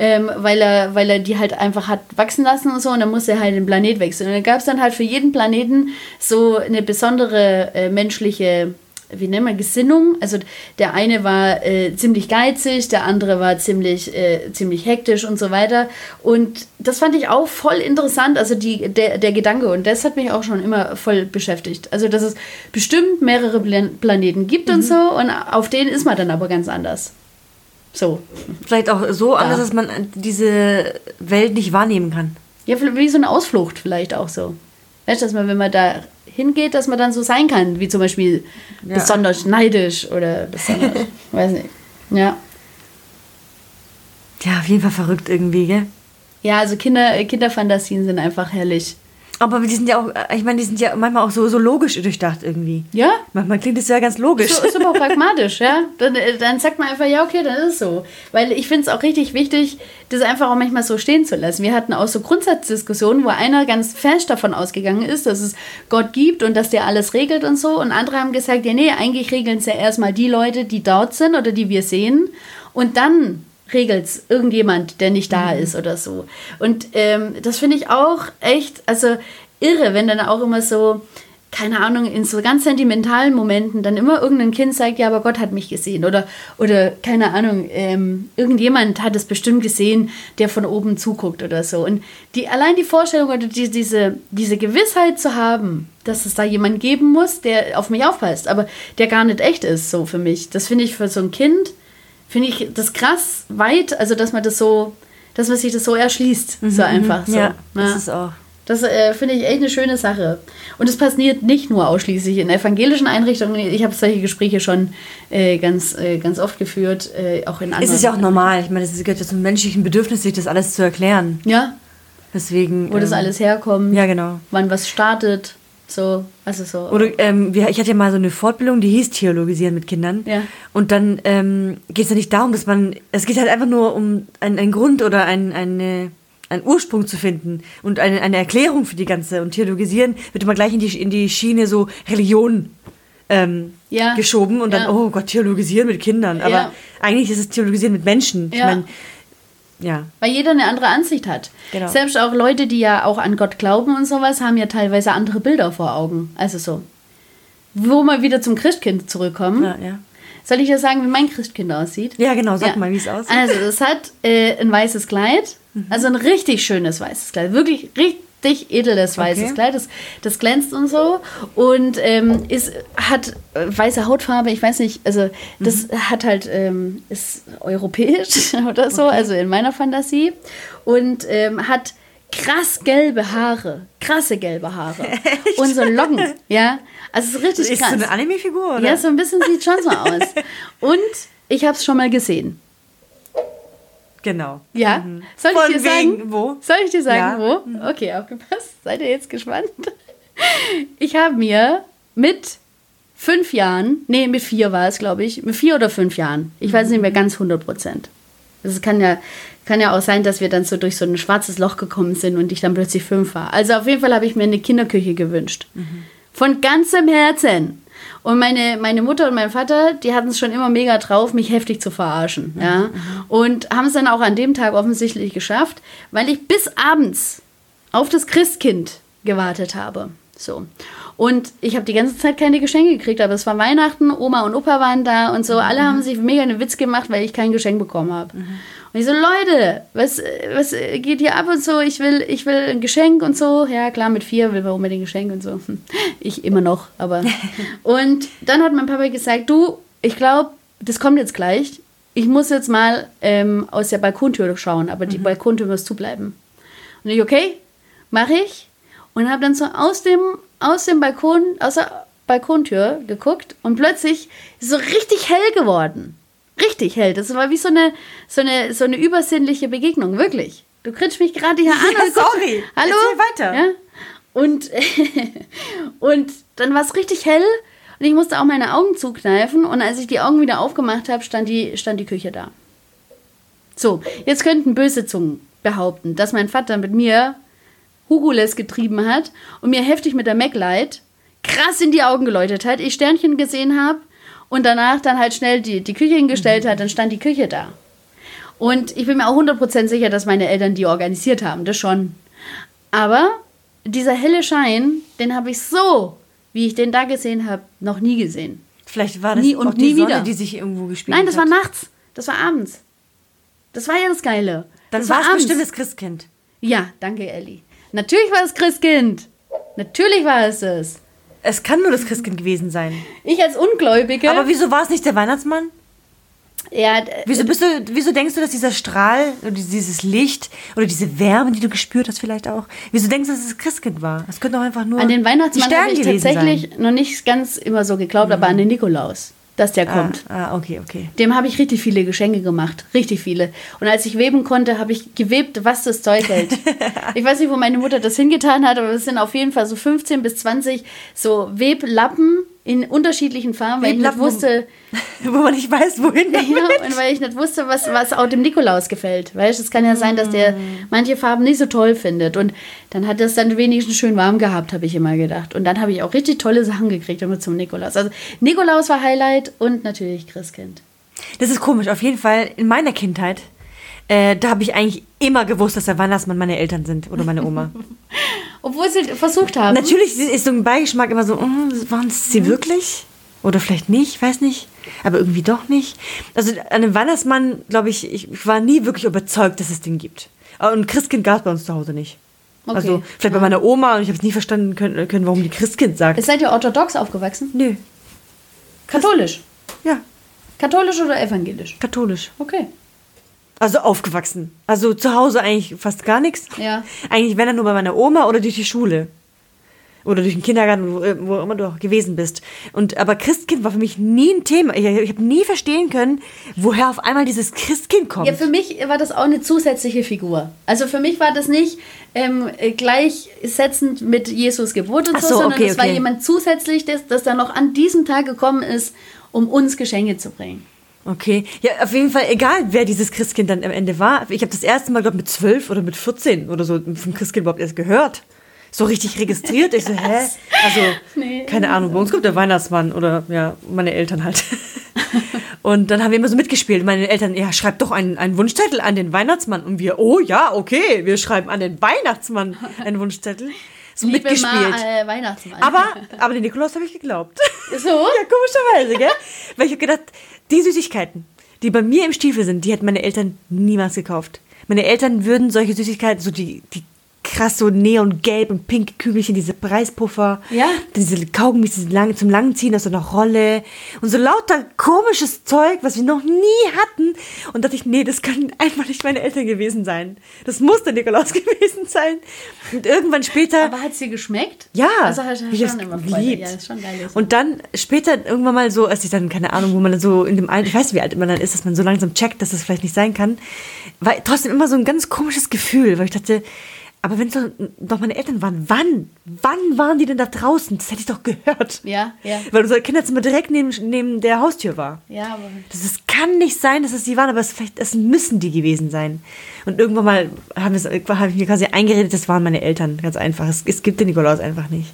ähm, weil, er, weil er die halt einfach hat wachsen lassen und so und dann musste er halt den Planet wechseln. Und dann gab es dann halt für jeden Planeten so eine besondere äh, menschliche wie nennen wir, Gesinnung. Also der eine war äh, ziemlich geizig, der andere war ziemlich, äh, ziemlich hektisch und so weiter. Und das fand ich auch voll interessant, also die, der, der Gedanke. Und das hat mich auch schon immer voll beschäftigt. Also, dass es bestimmt mehrere Plan Planeten gibt mhm. und so. Und auf denen ist man dann aber ganz anders. So. Vielleicht auch so anders, dass man diese Welt nicht wahrnehmen kann. Ja, wie so eine Ausflucht vielleicht auch so. Weißt du, dass man, wenn man da hingeht, dass man dann so sein kann, wie zum Beispiel ja. besonders neidisch oder besonders, weiß nicht. Ja. Ja, auf jeden Fall verrückt irgendwie, gell? Ja, also Kinder, Kinderfantasien sind einfach herrlich. Aber die sind ja auch, äh, ich meine, die sind ja manchmal auch so, so logisch durchdacht irgendwie. Ja. Manchmal klingt es ja ganz logisch. So, ist aber auch pragmatisch, ja. Dann, äh, dann sagt man einfach, ja, okay, dann ist es so. Weil ich finde es auch richtig wichtig, das einfach auch manchmal so stehen zu lassen. Wir hatten auch so Grundsatzdiskussionen, wo einer ganz fest davon ausgegangen ist, dass es Gott gibt und dass der alles regelt und so. Und andere haben gesagt, ja, nee, eigentlich regeln es ja erstmal die Leute, die dort sind oder die wir sehen. Und dann regelt es irgendjemand, der nicht da mhm. ist oder so. Und ähm, das finde ich auch echt, also irre, wenn dann auch immer so, keine Ahnung, in so ganz sentimentalen Momenten dann immer irgendein Kind sagt, ja, aber Gott hat mich gesehen. Oder, oder keine Ahnung, ähm, irgendjemand hat es bestimmt gesehen, der von oben zuguckt oder so. Und die, allein die Vorstellung oder die, diese, diese Gewissheit zu haben, dass es da jemanden geben muss, der auf mich aufpasst, aber der gar nicht echt ist, so für mich. Das finde ich für so ein Kind finde ich das krass weit, also dass man das so, dass man sich das so erschließt, mhm, so einfach. So. Ja, das ist auch. Das äh, finde ich echt eine schöne Sache. Und es passiert nicht nur ausschließlich in evangelischen Einrichtungen. Ich habe solche Gespräche schon äh, ganz, äh, ganz oft geführt, äh, auch in anderen. Es ist ja auch normal. Ich meine, es gehört ja zum menschlichen Bedürfnis, sich das alles zu erklären. Ja. Deswegen. Wo ähm, das alles herkommt. Ja, genau. Wann was startet. So, also so. Oder ähm, ich hatte ja mal so eine Fortbildung, die hieß Theologisieren mit Kindern. Ja. Und dann ähm, geht es ja nicht darum, dass man, es geht halt einfach nur um einen Grund oder ein, eine, einen Ursprung zu finden und eine, eine Erklärung für die ganze. Und Theologisieren wird immer gleich in die, in die Schiene so Religion ähm, ja. geschoben und dann, ja. oh Gott, Theologisieren mit Kindern. Aber ja. eigentlich ist es Theologisieren mit Menschen. Ich meine, ja. Weil jeder eine andere Ansicht hat. Genau. Selbst auch Leute, die ja auch an Gott glauben und sowas, haben ja teilweise andere Bilder vor Augen. Also so. Wo wir wieder zum Christkind zurückkommen. Ja, ja. Soll ich ja sagen, wie mein Christkind aussieht? Ja, genau, sag ja. mal, wie es aussieht. Also, es hat äh, ein weißes Kleid. Mhm. Also ein richtig schönes weißes Kleid. Wirklich richtig richtig edles weißes okay. Kleid. Das, das glänzt und so. Und ähm, ist, hat äh, weiße Hautfarbe, ich weiß nicht, also das mhm. hat halt, ähm, ist europäisch oder so, okay. also in meiner Fantasie. Und ähm, hat krass gelbe Haare. Krasse gelbe Haare. Echt? Und so Locken, ja. Also es ist richtig ist krass. Ist so eine Anime-Figur, oder? Ja, so ein bisschen sieht schon so aus. Und ich habe es schon mal gesehen. Genau. Ja. Mhm. Soll ich dir wegen, sagen? Wo? Soll ich dir sagen, ja. wo? Mhm. Okay, aufgepasst. Seid ihr jetzt gespannt? Ich habe mir mit fünf Jahren, nee, mit vier war es, glaube ich, mit vier oder fünf Jahren, ich weiß nicht mehr ganz 100 Prozent. Es kann ja, kann ja auch sein, dass wir dann so durch so ein schwarzes Loch gekommen sind und ich dann plötzlich fünf war. Also auf jeden Fall habe ich mir eine Kinderküche gewünscht. Mhm. Von ganzem Herzen. Und meine, meine Mutter und mein Vater, die hatten es schon immer mega drauf, mich heftig zu verarschen. Mhm. Ja? Und haben es dann auch an dem Tag offensichtlich geschafft, weil ich bis abends auf das Christkind gewartet habe. So. Und ich habe die ganze Zeit keine Geschenke gekriegt, aber es war Weihnachten, Oma und Opa waren da und so. Alle mhm. haben sich mega einen Witz gemacht, weil ich kein Geschenk bekommen habe. Mhm. Und ich so, Leute, was, was geht hier ab und so? Ich will, ich will ein Geschenk und so. Ja, klar, mit vier will man unbedingt ein Geschenk und so. Ich immer noch, aber. und dann hat mein Papa gesagt, du, ich glaube, das kommt jetzt gleich. Ich muss jetzt mal ähm, aus der Balkontür schauen, aber die mhm. Balkontür muss zubleiben. Und ich, okay, mache ich. Und habe dann so aus dem, aus dem Balkon, aus der Balkontür geguckt und plötzlich ist es so richtig hell geworden richtig hält. Das war wie so eine, so eine, so eine übersinnliche Begegnung, wirklich. Du kriegst mich gerade hier an. Ja, sorry. Hallo? Erzähl weiter. Ja? Und, und dann war es richtig hell und ich musste auch meine Augen zukneifen und als ich die Augen wieder aufgemacht habe, stand die, stand die Küche da. So, jetzt könnten böse Zungen behaupten, dass mein Vater mit mir Hugules getrieben hat und mir heftig mit der MacLight krass in die Augen geläutet hat, ich Sternchen gesehen habe und danach dann halt schnell die, die Küche hingestellt hat, dann stand die Küche da. Und ich bin mir auch 100% sicher, dass meine Eltern die organisiert haben, das schon. Aber dieser helle Schein, den habe ich so, wie ich den da gesehen habe, noch nie gesehen. Vielleicht war das Nie und auch die nie Sonne, wieder. die sich irgendwo gespielt Nein, das hat. war nachts. Das war abends. Das war ja das Geile. Dann das war es bestimmt das Christkind. Ja, danke, Ellie. Natürlich war es Christkind. Natürlich war es es. Es kann nur das Christkind gewesen sein. Ich als Ungläubige. Aber wieso war es nicht der Weihnachtsmann? ja, Wieso, bist du, wieso denkst du, dass dieser Strahl oder dieses Licht oder diese Wärme, die du gespürt hast, vielleicht auch, wieso denkst du, dass es das Christkind war? Es könnte doch einfach nur an den Weihnachtsmann habe ich tatsächlich sein. noch nicht ganz immer so geglaubt, aber an den Nikolaus, dass der kommt. Ah, ah, okay, okay. Dem habe ich richtig viele Geschenke gemacht. Richtig viele. Und als ich weben konnte, habe ich gewebt, was das Zeug hält. ich weiß nicht, wo meine Mutter das hingetan hat, aber es sind auf jeden Fall so 15 bis 20 so Weblappen in unterschiedlichen Farben, weil ich nicht wusste, Wo man nicht weiß, wohin damit. ja, und weil ich nicht wusste, was, was auch dem Nikolaus gefällt. Weißt du, es kann ja sein, dass der manche Farben nicht so toll findet. Und dann hat es dann wenigstens schön warm gehabt, habe ich immer gedacht. Und dann habe ich auch richtig tolle Sachen gekriegt immer zum Nikolaus. Also Nikolaus war Highlight und natürlich Christkind. Das ist komisch. Auf jeden Fall in meiner Kindheit, äh, da habe ich eigentlich immer gewusst, dass der Weihnachtsmann meine Eltern sind oder meine Oma. Obwohl sie versucht haben. Natürlich ist so ein Beigeschmack immer so, mm, waren es sie wirklich? Oder vielleicht nicht, weiß nicht. Aber irgendwie doch nicht. Also an dem Weihnachtsmann, glaube ich, ich war nie wirklich überzeugt, dass es den gibt. Und Christkind gab es bei uns zu Hause nicht. Okay. Also vielleicht bei meiner Oma und ich habe es nie verstanden können, können, warum die Christkind sagt. Seid ihr orthodox aufgewachsen? Nö. Katholisch. Ja, Katholisch oder evangelisch? katholisch. Okay. Also aufgewachsen. Also zu Hause eigentlich fast gar nichts. Ja. Eigentlich, wenn dann nur bei meiner Oma oder durch die Schule. Oder durch den Kindergarten, wo, wo immer du auch gewesen bist. Und, aber Christkind war für mich nie ein Thema. Ich, ich habe nie verstehen können, woher auf einmal dieses Christkind kommt. Ja, für mich war das auch eine zusätzliche Figur. Also für mich war das nicht ähm, äh, gleichsetzend mit Jesus Geburt und so, so, sondern okay, es war okay. jemand zusätzlich, das, das dann noch an diesem Tag gekommen ist, um uns Geschenke zu bringen. Okay. Ja, auf jeden Fall, egal wer dieses Christkind dann am Ende war. Ich habe das erste Mal, glaube mit zwölf oder mit 14 oder so vom Christkind überhaupt erst gehört. So richtig registriert. Ich so, hä? Also, Nee. keine Ahnung, bei uns kommt der Weihnachtsmann oder ja, meine Eltern halt. Und dann haben wir immer so mitgespielt. Meine Eltern, ja, schreibt doch einen, einen Wunschzettel an den Weihnachtsmann. Und wir, oh ja, okay, wir schreiben an den Weihnachtsmann einen Wunschzettel. So Liebe mitgespielt. Ma, äh, Weihnachtsmann. Aber, aber den Nikolaus habe ich geglaubt. so? Ja, komischerweise, gell? Weil ich habe gedacht, die Süßigkeiten, die bei mir im Stiefel sind, die hätten meine Eltern niemals gekauft. Meine Eltern würden solche Süßigkeiten, so die, die krass so neongelb und pinke Kügelchen, diese Preispuffer, Ja. diese Kaugummis diese lang, zum Langziehen aus so einer Rolle und so lauter komisches Zeug, was wir noch nie hatten. Und dachte ich, nee, das können einfach nicht meine Eltern gewesen sein. Das muss der Nikolaus gewesen sein. Und irgendwann später... Aber hat sie geschmeckt? Ja, Also ich schon hab's immer geliebt. Ja, ist schon geil. ist. Und dann später irgendwann mal so, als ich dann, keine Ahnung, wo man dann so in dem Alter, ich weiß nicht, wie alt man dann ist, dass man so langsam checkt, dass das vielleicht nicht sein kann, war trotzdem immer so ein ganz komisches Gefühl, weil ich dachte, aber wenn es doch, meine Eltern waren, wann? Wann waren die denn da draußen? Das hätte ich doch gehört. Ja, ja. Weil unser Kinderzimmer direkt neben, neben der Haustür war. Ja, aber Das, es kann nicht sein, dass es die waren, aber es, vielleicht, es müssen die gewesen sein. Und irgendwann mal habe ich mir quasi eingeredet, das waren meine Eltern. Ganz einfach. Es, es gibt den Nikolaus einfach nicht.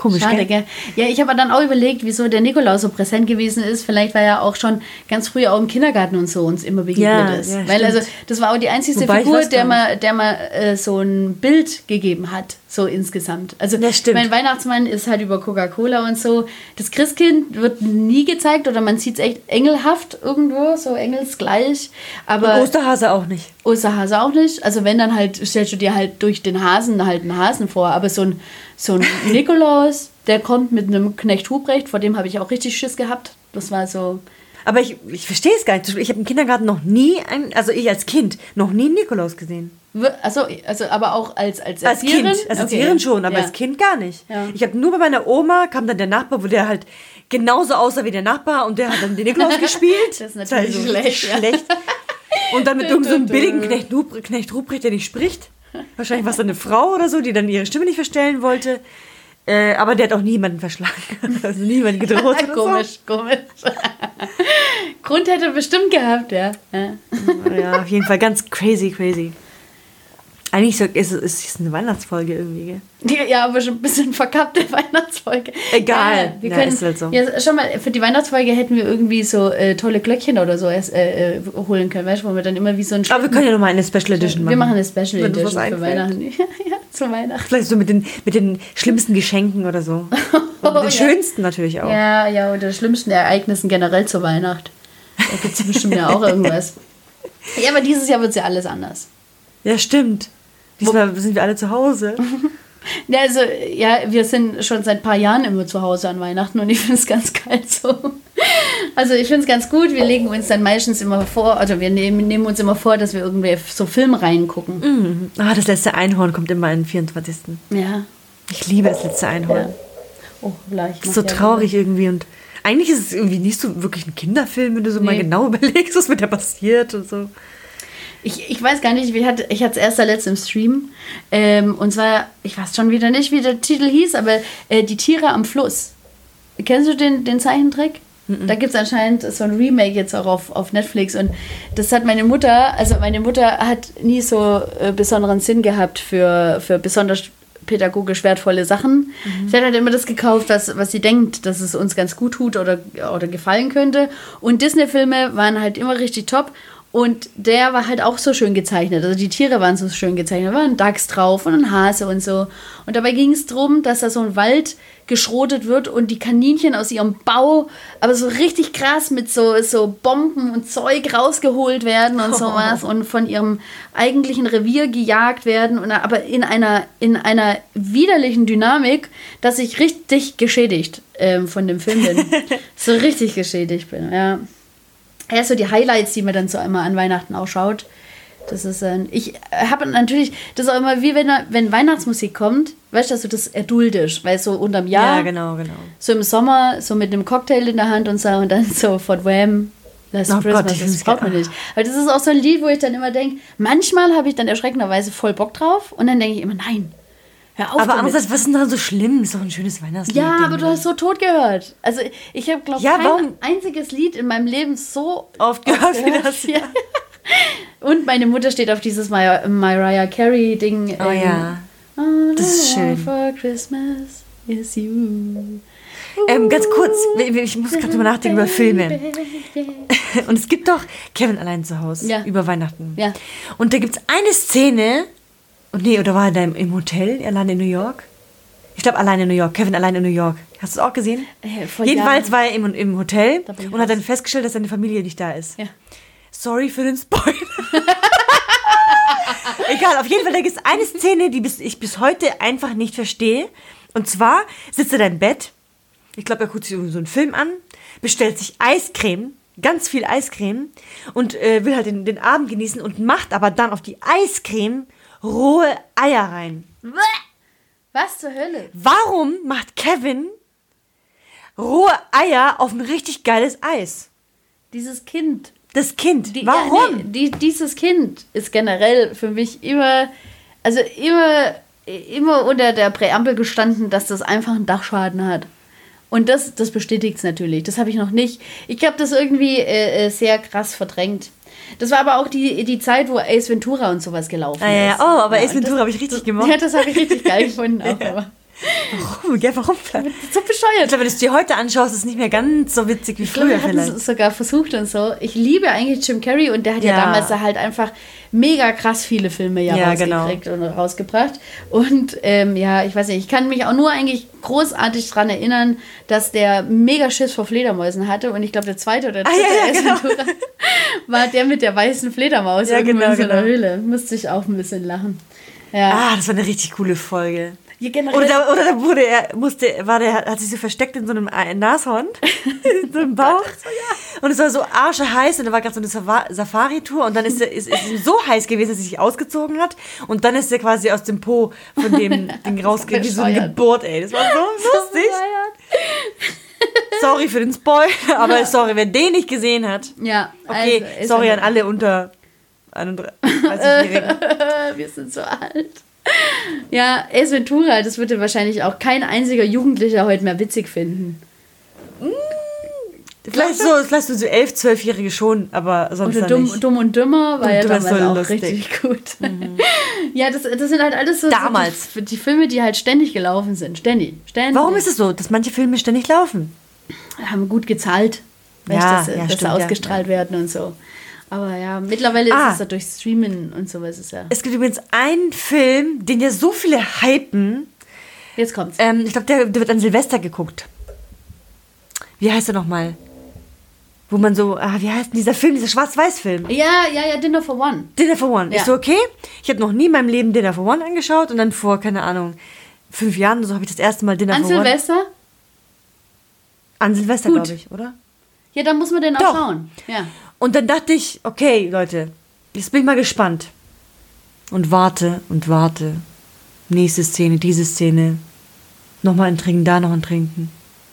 Komisch, Schade, gell? Ja, ich habe dann auch überlegt, wieso der Nikolaus so präsent gewesen ist. Vielleicht, weil er auch schon ganz früh auch im Kindergarten und so uns immer begegnet Ja, ist. ja, weil stimmt. also das war auch die einzige Wobei, Figur, der man, der man äh, so ein Bild gegeben hat, so insgesamt. Also mein Weihnachtsmann ist halt über Coca-Cola und so. Das Christkind wird nie gezeigt oder man sieht es echt engelhaft irgendwo, so engelsgleich. Aber Und Osterhase auch nicht. Osterhase auch nicht. Also wenn dann halt, stellst du dir halt durch den Hasen halt einen Hasen vor. Aber so ein, so ein Nikolaus, der kommt mit einem Knecht Hubrecht, vor dem habe ich auch richtig Schiss gehabt. Das war so. Aber ich, ich verstehe es gar nicht. Ich habe im Kindergarten noch nie, ein, also ich als Kind, noch nie einen Nikolaus gesehen. Also, also aber auch als, als Als? Kind, als Okay, Erzieherin schon, aber ja. als Kind gar nicht. Ja. Ich habe nur bei meiner Oma, kam dann der Nachbar, wo der halt genauso aussah wie der Nachbar und der hat dann den Nikolaus gespielt. Das ist natürlich war schlecht, richtig ja. schlecht. Und dann mit irgendeinem so billigen Knecht, Rupr- Knecht Ruprecht, der nicht spricht. Wahrscheinlich war es dann eine Frau oder so, die dann ihre Stimme nicht verstellen wollte. Äh, aber der hat auch niemanden verschlagen. Also niemanden gedroht oder so. komisch, komisch. Grund hätte er bestimmt gehabt, ja. ja. Ja, auf jeden Fall ganz crazy, crazy. Eigentlich so, ist es ist eine Weihnachtsfolge irgendwie, gell? Ja, aber schon ein bisschen verkappte Weihnachtsfolge. Egal. Ja, wir Ja, können, ist halt so. ja, schon mal, für die Weihnachtsfolge hätten wir irgendwie so äh, tolle Glöckchen oder so erst, äh, äh, holen können, weißt du, wo wir dann immer wie so ein Aber wir können ja nochmal eine Special Edition machen. Wir machen eine Special Edition für einfällt. Weihnachten. ja, zu Weihnachten. Vielleicht so mit den, mit den schlimmsten Geschenken oder so. Und mit den schönsten natürlich auch. Ja, ja, oder schlimmsten Ereignissen generell zur Weihnacht. Da gibt es bestimmt ja auch irgendwas. Ja, aber dieses Jahr wird ja alles anders. Ja, stimmt. Diesmal sind wir alle zu Hause. Ja, also, ja, wir sind schon seit ein paar Jahren immer zu Hause an Weihnachten und ich finde es ganz geil so. Also, ich finde es ganz gut. Wir legen uns dann meistens immer vor, also wir nehmen, nehmen uns immer vor, dass wir irgendwie so Filmreihen gucken. Mhm. Ah, das letzte Einhorn kommt immer am 24. Ja. Ich liebe das letzte Einhorn. ja. Oh, ist so traurig irgendwie und eigentlich ist es irgendwie nicht so wirklich ein Kinderfilm, wenn du so mal Nee. genau überlegst, was mit der passiert und so. Ich, ich weiß gar nicht, wie hatte, ich hatte es erst letzt im Stream. Ähm, und zwar, ich weiß schon wieder nicht, wie der Titel hieß, aber äh, Die Tiere am Fluss. Kennst du den, den Zeichentrick? Da gibt es anscheinend so ein Remake jetzt auch auf, auf Netflix. Und das hat meine Mutter, also meine Mutter hat nie so äh, besonderen Sinn gehabt für, für besonders pädagogisch wertvolle Sachen. Sie hat halt immer das gekauft, was, was sie denkt, dass es uns ganz gut tut oder, oder gefallen könnte. Und Disney-Filme waren halt immer richtig top. Und der war halt auch so schön gezeichnet. Also die Tiere waren so schön gezeichnet. Da war ein Dachs drauf und ein Hase und so. Und dabei ging es darum, dass da so ein Wald geschrotet wird und die Kaninchen aus ihrem Bau, aber so richtig krass mit so, so Bomben und Zeug rausgeholt werden und sowas und von ihrem eigentlichen Revier gejagt werden. Und aber in einer, in einer widerlichen Dynamik, dass ich richtig geschädigt ähm, von dem Film bin. so richtig geschädigt bin, ja. Ja, so die Highlights, die man dann so einmal an Weihnachten auch schaut. Das ist ein. Ich habe natürlich, das ist auch immer wie wenn, wenn Weihnachtsmusik kommt, weißt du, dass du das erduldisch, weil so unterm Jahr, Ja, genau, genau. so im Sommer, so mit einem Cocktail in der Hand und so und dann so von Wham. Last Oh Christmas, Gott, das braucht man nicht. Aber das ist auch so ein Lied, wo ich dann immer denke, manchmal habe ich dann erschreckenderweise voll Bock drauf und dann denke ich immer, nein, hör auf Aber damit. andererseits, was ist denn daran so schlimm? Ist doch ein schönes Weihnachtslied. Ja, aber du hast so tot gehört. Also ich habe, glaube ich, Ja, kein warum? einziges Lied in meinem Leben so Oft gehört wie gehört. das. Ja. Und meine Mutter steht auf dieses Mar Mariah Carey-Ding. Oh ja. Das ist schön. For Christmas is you. Ähm, ganz kurz, ich muss gerade drüber nachdenken über Filme. Und es gibt doch Kevin allein zu Hause Ja. über Weihnachten. Ja. Und da gibt es eine Szene, nee, oder war er da im, im Hotel, allein in New York? Ich glaube, allein in New York. Kevin allein in New York. Hast du es auch gesehen? Äh, vor Jedenfalls Jahren. war er im, im Hotel und hat dann festgestellt, dass seine Familie nicht da ist. Ja. Sorry für den Spoiler. Egal, auf jeden Fall, da gibt es eine Szene, die bis, ich bis heute einfach nicht verstehe. Und zwar sitzt er da im Bett. Ich glaube, er guckt sich so einen Film an, bestellt sich Eiscreme, ganz viel Eiscreme und äh, will halt den, den Abend genießen und macht aber dann auf die Eiscreme rohe Eier rein. Was zur Hölle? Warum macht Kevin rohe Eier auf ein richtig geiles Eis? Dieses Kind. Das Kind. Die, Warum? Ja, die, dieses Kind ist generell für mich immer, also immer, immer unter der Präambel gestanden, dass das einfach einen Dachschaden hat. Und das, das bestätigt es natürlich. Das habe ich noch nicht. Ich habe das irgendwie äh, äh, sehr krass verdrängt. Das war aber auch die, die Zeit, wo Ace Ventura und sowas gelaufen Ah, ja, ja. ist. Oh, aber Ace und Ventura habe ich richtig das, gemocht. Ja, das habe ich richtig geil gefunden. Auch, aber Warum? Ja, warum? so Ich bescheuert. glaube, wenn du es dir heute anschaust, ist es nicht mehr ganz so witzig wie Ich glaube, früher er hat vielleicht. es sogar versucht und so. Ich liebe eigentlich Jim Carrey und der hat ja, Ja. damals da halt einfach mega krass viele Filme ja, Ja, rausgekriegt und rausgebracht. Und ähm, ja, ich weiß nicht, ich kann mich auch nur eigentlich großartig daran erinnern, dass der mega Schiss vor Fledermäusen hatte. Und ich glaube, der zweite oder Ah, dritte ja, ja, Ace genau. War der mit der weißen Fledermaus Ja, genau, in so einer genau. Höhle. Musste ich auch ein bisschen lachen. Ja, Ah, das war eine richtig coole Folge. ja. Oder da, oder da wurde er, musste, war der, hat sich so versteckt in so einem Ei- Nashorn, in so einem Bauch. Und es war so arsche heiß und da war gerade so eine Safa- Safari-Tour und dann ist, er, ist, ist so heiß gewesen, dass er sich ausgezogen hat und dann ist er quasi aus dem Po von dem Ding rausgegangen, wie so eine. Geburt, ey. Das war so lustig. Sorry für den Spoiler, aber sorry, wer den nicht gesehen hat. Ja, Okay, also, sorry an alle unter 31-Jährigen. Wir sind so alt. Ja, Ace Ventura, das würde wahrscheinlich auch kein einziger Jugendlicher heute mehr witzig finden. Vielleicht so, vielleicht so 11-, 12-Jährige schon, aber sonst Oder dumm, nicht. dumm und Dümmer war ja damals so auch lustig. richtig gut. ja, das, das sind halt alles so, Damals. so die, die Filme, die halt ständig gelaufen sind. Ständig. ständig. Warum ist es so, dass manche Filme ständig laufen? Haben gut gezahlt, weißt, Ja, dass, ja, dass sie stimmt, ja. ausgestrahlt werden und so. Aber ja, mittlerweile Ah. ist es ja durch Streamen und sowas ist ja. Es gibt übrigens einen Film, den ja so viele hypen. Jetzt kommt's. Ähm, ich glaube, der, der wird an Silvester geguckt. Wie heißt er nochmal? Wo man so, ah, wie heißt denn dieser Film, dieser Schwarz-Weiß-Film? Ja, ja, ja, Dinner for One. Dinner for One. Ja. Ich so, okay, ich habe noch nie in meinem Leben Dinner for One angeschaut und dann vor, keine Ahnung, fünf Jahren oder so habe ich das erste Mal Dinner An for One. Silvester? An Silvester, glaube ich, oder? Ja, dann muss man den auch Doch. schauen. Ja. Und dann dachte ich, okay, Leute, jetzt bin ich mal gespannt. Und warte und warte. Nächste Szene, diese Szene. Nochmal ein Trinken, da noch ein Trinken.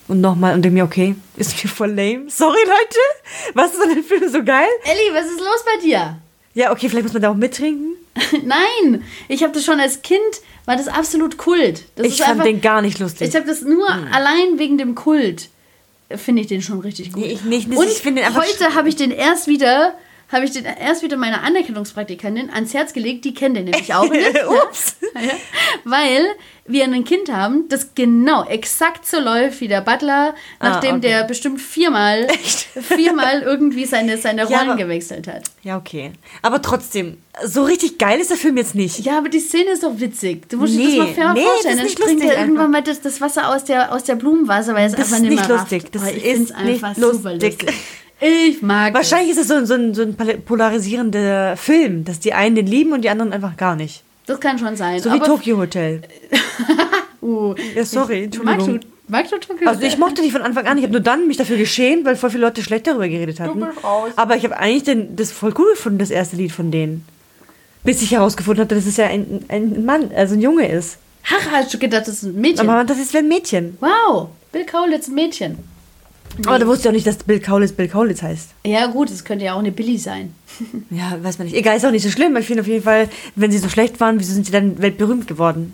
Und nochmal und denke mir, okay, ist mir voll lame. Sorry, Leute. Was ist an dem Film so geil? Elli, was ist los bei dir? Ja, okay, vielleicht muss man da auch mittrinken. Nein, ich habe das schon als Kind, war das absolut Kult. Das Ich ist fand einfach, den gar nicht lustig. Ich habe das nur allein wegen dem Kult, finde ich den schon richtig gut. Nee, ich nicht. Und Ich finde heute habe ich den erst wieder, habe ich den erst wieder meiner Anerkennungspraktikantin ans Herz gelegt, die kennt den nämlich auch nicht. ja. Ups. Ja, weil wir ein Kind haben, das genau exakt so läuft wie der Butler, nachdem Ah, okay. der bestimmt viermal, viermal irgendwie seine, seine Ja, Rollen aber- gewechselt hat. Ja, okay. Aber trotzdem, so richtig geil ist der Film jetzt nicht. Ja, aber die Szene ist doch witzig. Du musst dir Nee, das mal fair nee, vorstellen. das ist Dann nicht springt lustig er irgendwann mal das, das Wasser aus der, aus der Blumenvase, weil es Das einfach ist nicht nicht mehr lustig. rafft. Das Aber ich ist einfach nicht super lustig. Ich mag Wahrscheinlich ist es so, ein- so, ein, so ein pol- polarisierender Film, dass die einen den lieben und die anderen einfach gar nicht. das. Kann schon sein. So wie Tokyo Hotel. Uh, Ja, sorry, Entschuldigung. magst du, magst du Tokyo Also ich mochte die von Anfang an. Ich habe nur dann mich dafür geschämt, weil voll viele Leute schlecht darüber geredet hatten. Aber ich habe eigentlich den, das voll cool gefunden, das erste Lied von denen. Bis ich herausgefunden hatte, dass es ja ein, ein Mann, also ein Junge ist. Ach, hast du gedacht, das ist ein Mädchen? Aber das ist ein Mädchen. wow, Bill Kaulitz, ein Mädchen. Aber du wusstest ja auch nicht, dass Bill Kaulitz Bill Kaulitz heißt. Ja gut, es könnte ja auch eine Billy sein. Ja, weiß man nicht. Egal, ist auch nicht so schlimm. Ich finde auf jeden Fall, wenn sie so schlecht waren, wieso sind sie dann weltberühmt geworden?